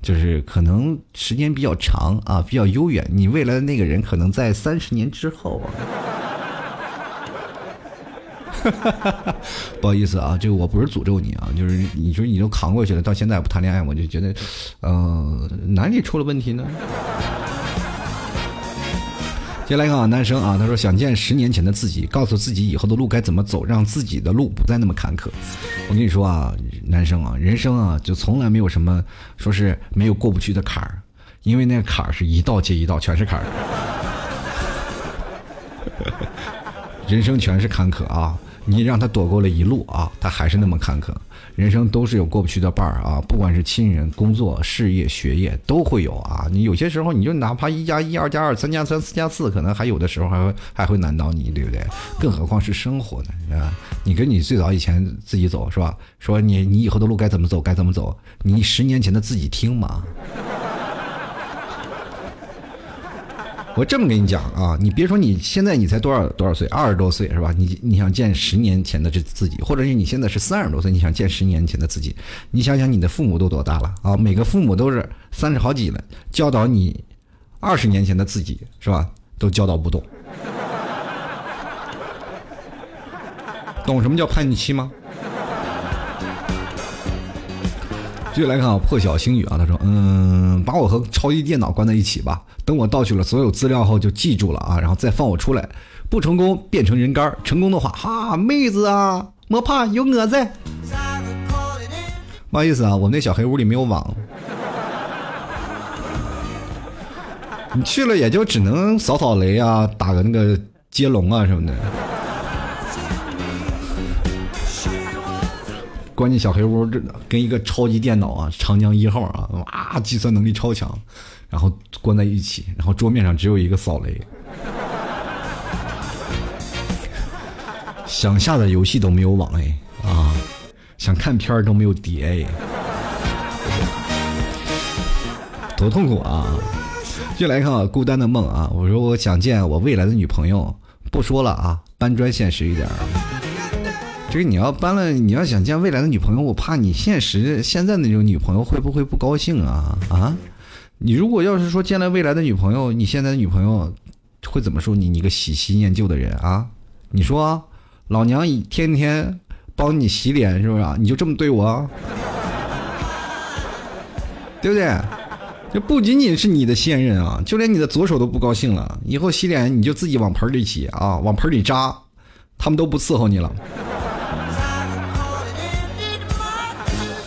就是可能时间比较长啊，比较悠远，你未来的那个人可能在三十年之后啊。不好意思啊，这个我不是诅咒你啊，就是你说你都扛过去了，到现在不谈恋爱，我就觉得，呃，哪里出了问题呢？接来看啊，男生啊，他说想见十年前的自己，告诉自己以后的路该怎么走，让自己的路不再那么坎坷。我跟你说啊，男生啊，人生啊，就从来没有什么说是没有过不去的坎儿，因为那个坎儿是一道接一道，全是坎儿。人生全是坎坷啊，你让他躲过了一路啊，他还是那么坎坷。人生都是有过不去的绊儿啊，不管是亲人、工作、事业、学业都会有啊。你有些时候，你就哪怕一加一、二加二、三加三、四加四，可能还有的时候还会还会难倒你，对不对？更何况是生活呢？啊，你跟你最早以前自己走是吧？说你你以后的路该怎么走，该怎么走？你十年前的自己听吗？我这么跟你讲啊，你别说你现在你才多少多少岁，二十多岁是吧？你你想见十年前的这自己，或者是你现在是三十多岁，你想见十年前的自己，你想想你的父母都多大了啊？每个父母都是三十好几了，教导你二十年前的自己是吧？都教导不动，懂什么叫叛逆期吗？继续来看啊，破晓星语啊，他说：“嗯，把我和超级电脑关在一起吧，等我盗取了所有资料后就记住了啊，然后再放我出来。不成功变成人干，成功的话，哈，妹子啊，莫怕，有我在。不好意思啊，我们那小黑屋里没有网，你去了也就只能扫扫雷啊，打个那个接龙啊什么的。”关进小黑屋，这跟一个超级电脑啊，长江一号啊，哇，计算能力超强，然后关在一起，然后桌面上只有一个扫雷，想下载游戏都没有网哎啊，想看片都没有碟哎，多痛苦啊！就来看啊，孤单的梦啊，我说我想见我未来的女朋友，不说了啊，搬砖现实一点。这个你要搬了，你要想见未来的女朋友，我怕你现实现在那种女朋友会不会不高兴啊啊！你如果要是说见了未来的女朋友，你现在的女朋友会怎么说你？你个喜新厌旧的人啊！你说老娘天天帮你洗脸是不是？你就这么对我，对不对？这不仅仅是你的现任啊，就连你的左手都不高兴了。以后洗脸你就自己往盆里洗啊，往盆里扎，他们都不伺候你了。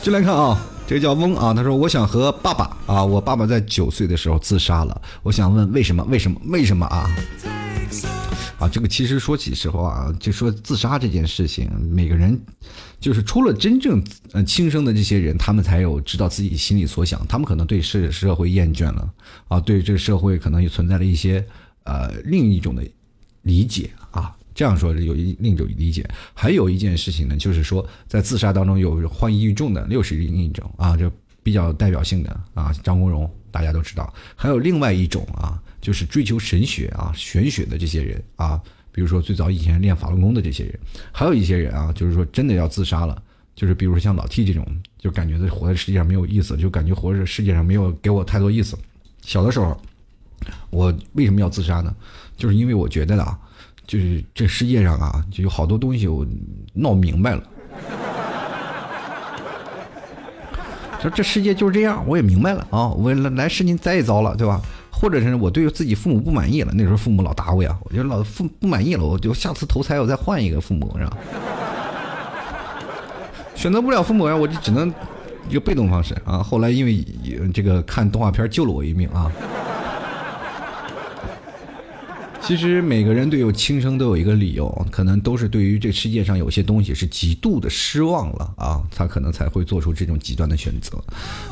就来看啊，这个叫翁啊，他说我想和爸爸啊，我爸爸在九岁的时候自杀了，我想问为什么？为什么？为什么啊？啊，这个其实说起时候啊，就说自杀这件事情，每个人就是除了真正呃轻生的这些人，他们才有知道自己心里所想，他们可能对社社会厌倦了啊，对这个社会可能也存在了一些呃另一种的理解。这样说有一另一种理解，还有一件事情呢，就是说在自杀当中有患抑郁症的六十另一种啊，就比较代表性的啊，张国荣大家都知道，还有另外一种啊，就是追求神学啊、玄学的这些人啊，比如说最早以前练法轮功的这些人，还有一些人啊，就是说真的要自杀了，就是比如说像老 T 这种，就感觉活在世界上没有意思，就感觉活在世界上没有给我太多意思。小的时候，我为什么要自杀呢？就是因为我觉得啊。就是这世界上啊，就有好多东西我闹明白了。说这世界就是这样，我也明白了啊，我来来世你再遭了，对吧？或者是我对自己父母不满意了，那时候父母老打我呀，我觉得老父不满意了，我就下次投胎我再换一个父母，是吧？选择不了父母呀，我就只能一个被动方式啊。后来因为这个看动画片救了我一命啊。其实每个人对有轻生都有一个理由，可能都是对于这世界上有些东西是极度的失望了啊，他可能才会做出这种极端的选择。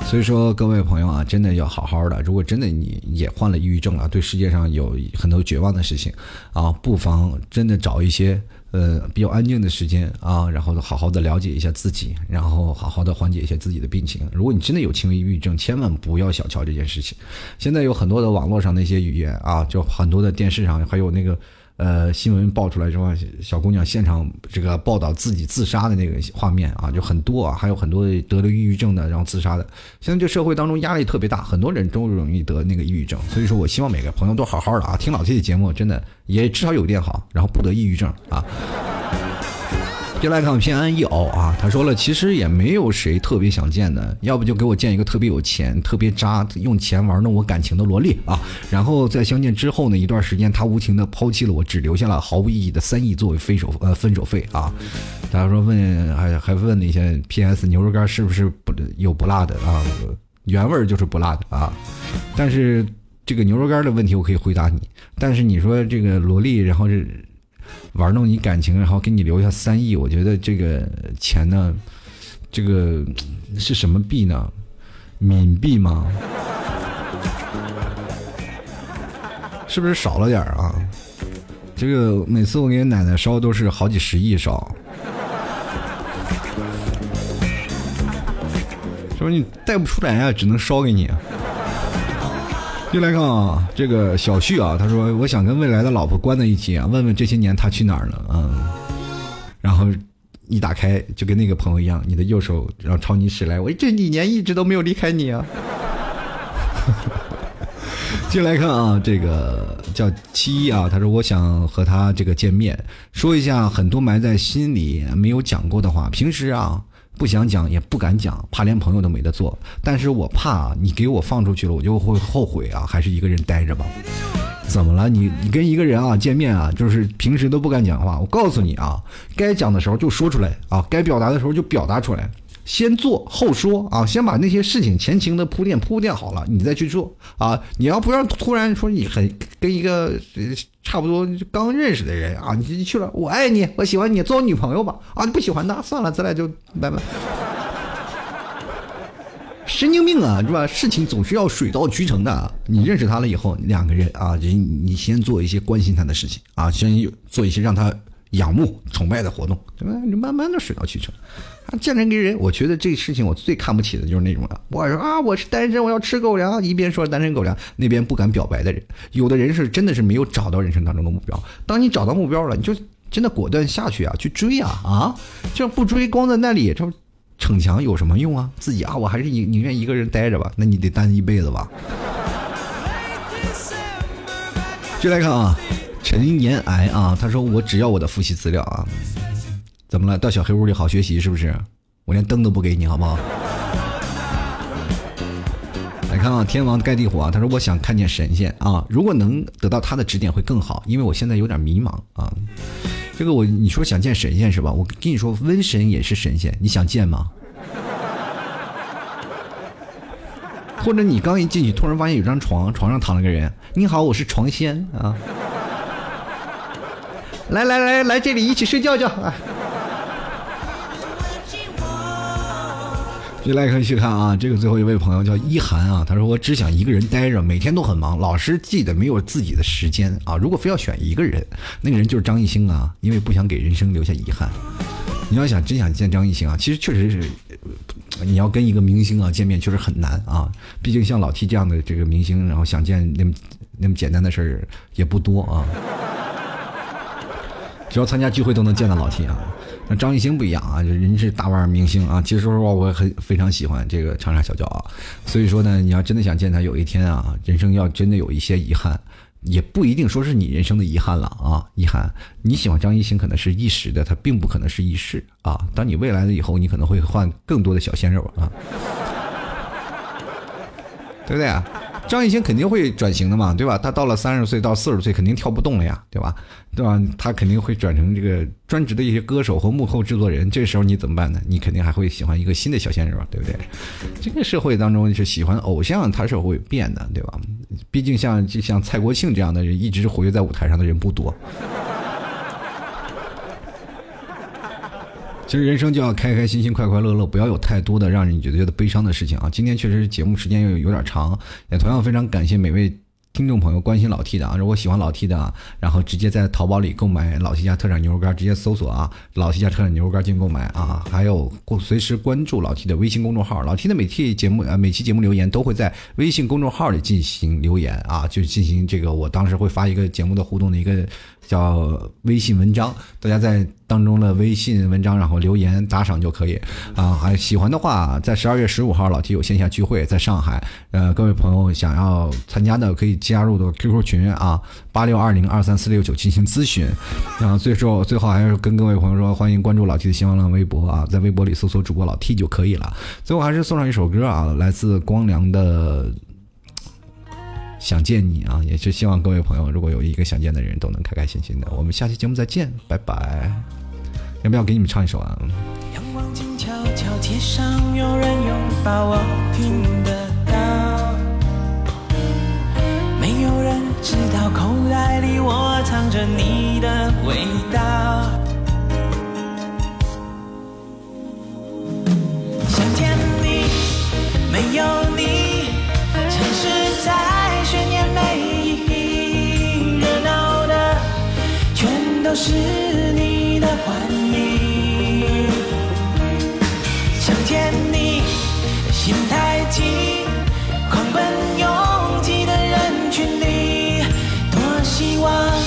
所以说，各位朋友啊，真的要好好的。如果真的你也患了抑郁症了，对世界上有很多绝望的事情啊，不妨真的找一些。呃，比较安静的时间啊，然后好好的了解一下自己，然后好好的缓解一下自己的病情。如果你真的有轻微抑郁症，千万不要小瞧这件事情。现在有很多的网络上那些语言啊，就很多的电视上还有那个。呃，新闻爆出来之后，小姑娘现场这个报道自己自杀的那个画面啊，就很多啊，还有很多得了抑郁症的然后自杀的。现在这社会当中压力特别大，很多人都容易得那个抑郁症。所以说我希望每个朋友都好好的啊，听老 T 的节目，真的也至少有点好，然后不得抑郁症啊。就来看偏安一偶啊，他说了，其实也没有谁特别想见的，要不就给我见一个特别有钱、特别渣、用钱玩弄我感情的萝莉啊，然后在相见之后呢，一段时间他无情的抛弃了我，只留下了毫无意义的三亿作为分手呃分手费啊。他说问还还问了一下 P.S. 牛肉干是不是不有不辣的啊？原味就是不辣的啊，但是这个牛肉干的问题我可以回答你，但是你说这个萝莉然后是。玩弄你感情，然后给你留下三亿，我觉得这个钱呢，这个是什么币呢？冥币吗？是不是少了点啊？这个每次我给奶奶烧都是好几十亿烧，是不是你带不出来啊？只能烧给你。又来看啊，这个小旭啊，他说我想跟未来的老婆关在一起啊，问问这些年他去哪儿了嗯，然后一打开就跟那个朋友一样，你的右手然后朝你驶来，我这几年一直都没有离开你啊。进来看啊，这个叫七一啊，他说我想和他这个见面，说一下很多埋在心里没有讲过的话，平时啊。不想讲也不敢讲，怕连朋友都没得做。但是我怕你给我放出去了，我就会后悔啊！还是一个人待着吧。怎么了？你你跟一个人啊见面啊，就是平时都不敢讲话。我告诉你啊，该讲的时候就说出来啊，该表达的时候就表达出来。先做后说啊，先把那些事情前情的铺垫铺垫好了，你再去做啊。你要不要突然说你很跟一个差不多刚认识的人啊，你去了，我爱你，我喜欢你，做我女朋友吧啊？你不喜欢他，算了，咱俩就拜拜。神经病啊，是吧？事情总是要水到渠成的。你认识他了以后，两个人啊，你你先做一些关心他的事情啊，先做一些让他仰慕崇拜的活动，对吧？你慢慢的水到渠成。啊见人跟人，我觉得这事情我最看不起的就是那种了。我说啊，我是单身，我要吃狗粮。一边说单身狗粮，那边不敢表白的人，有的人是真的是没有找到人生当中的目标。当你找到目标了，你就真的果断下去啊，去追啊啊！这不追，光在那里这逞强有什么用啊？自己啊，我还是宁愿一个人待着吧。那你得单一辈子吧。接来看啊，陈延癌啊，他说我只要我的复习资料啊。怎么了？到小黑屋里好学习是不是？我连灯都不给你，好不好？来看啊，天王盖地虎啊，他说我想看见神仙啊，如果能得到他的指点会更好，因为我现在有点迷茫啊。这个我你说想见神仙是吧？我跟你说，瘟神也是神仙，你想见吗？或者你刚一进去，突然发现有张床，床上躺了个人。你好，我是床仙啊。来来来来，这里一起睡觉觉。就来看去看啊，这个最后一位朋友叫一涵啊，他说我只想一个人待着，每天都很忙，老是记得没有自己的时间啊。如果非要选一个人，那个人就是张艺兴啊，因为不想给人生留下遗憾。你要想真想见张艺兴啊，其实确实是，你要跟一个明星啊见面确实很难啊。毕竟像老 T 这样的这个明星，然后想见那么那么简单的事儿也不多啊。只要参加聚会都能见到老 T 啊。那张艺兴不一样啊，人是大腕明星啊。其实说实话，我很非常喜欢这个长沙小娇啊。所以说呢，你要真的想见他，有一天啊，人生要真的有一些遗憾，也不一定说是你人生的遗憾了啊。遗憾，你喜欢张艺兴可能是一时的，他并不可能是一世啊。当你未来的以后，你可能会换更多的小鲜肉啊，对不对啊？张艺兴肯定会转型的嘛，对吧？他到了三十岁到四十岁，肯定跳不动了呀，对吧？对吧？他肯定会转成这个专职的一些歌手和幕后制作人。这时候你怎么办呢？你肯定还会喜欢一个新的小鲜肉，对不对？这个社会当中是喜欢偶像，他是会变的，对吧？毕竟像就像蔡国庆这样的人，一直活跃在舞台上的人不多。其实人生就要开开心心、快快乐乐，不要有太多的让人觉得觉得悲伤的事情啊！今天确实节目时间又有点长，也同样非常感谢每位听众朋友关心老 T 的啊！如果喜欢老 T 的啊，然后直接在淘宝里购买老 T 家特产牛肉干，直接搜索啊“老 T 家特产牛肉干”进行购买啊！还有随时关注老 T 的微信公众号，老 T 的每期节目啊每期节目留言都会在微信公众号里进行留言啊，就进行这个我当时会发一个节目的互动的一个。叫微信文章，大家在当中的微信文章，然后留言打赏就可以啊。还喜欢的话，在十二月十五号老 T 有线下聚会，在上海，呃，各位朋友想要参加的可以加入的 QQ 群啊，八六二零二三四六九进行咨询。啊，最后最后还是跟各位朋友说，欢迎关注老 T 的新浪微博啊，在微博里搜索主播老 T 就可以了。最后还是送上一首歌啊，来自光良的。想见你啊，也是希望各位朋友，如果有一个想见的人，都能开开心心的。我们下期节目再见，拜拜。要不要给你们唱一首啊？阳光静悄悄，街上有人拥抱我，听得到。没有人知道，口袋里我藏着你的味道。想见你，没有你，都是你的幻影，想见你，心太急，狂奔拥挤的人群里，多希望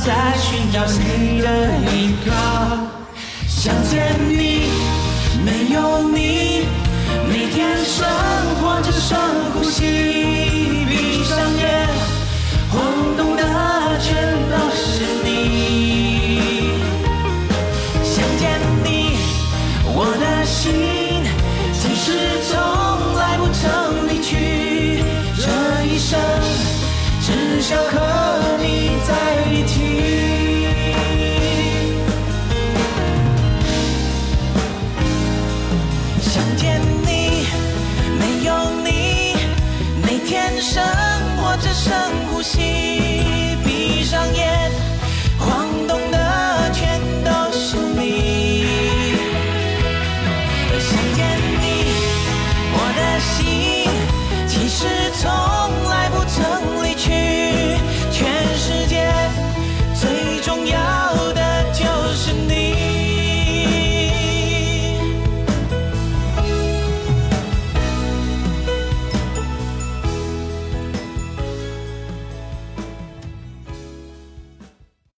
在寻找谁的爱？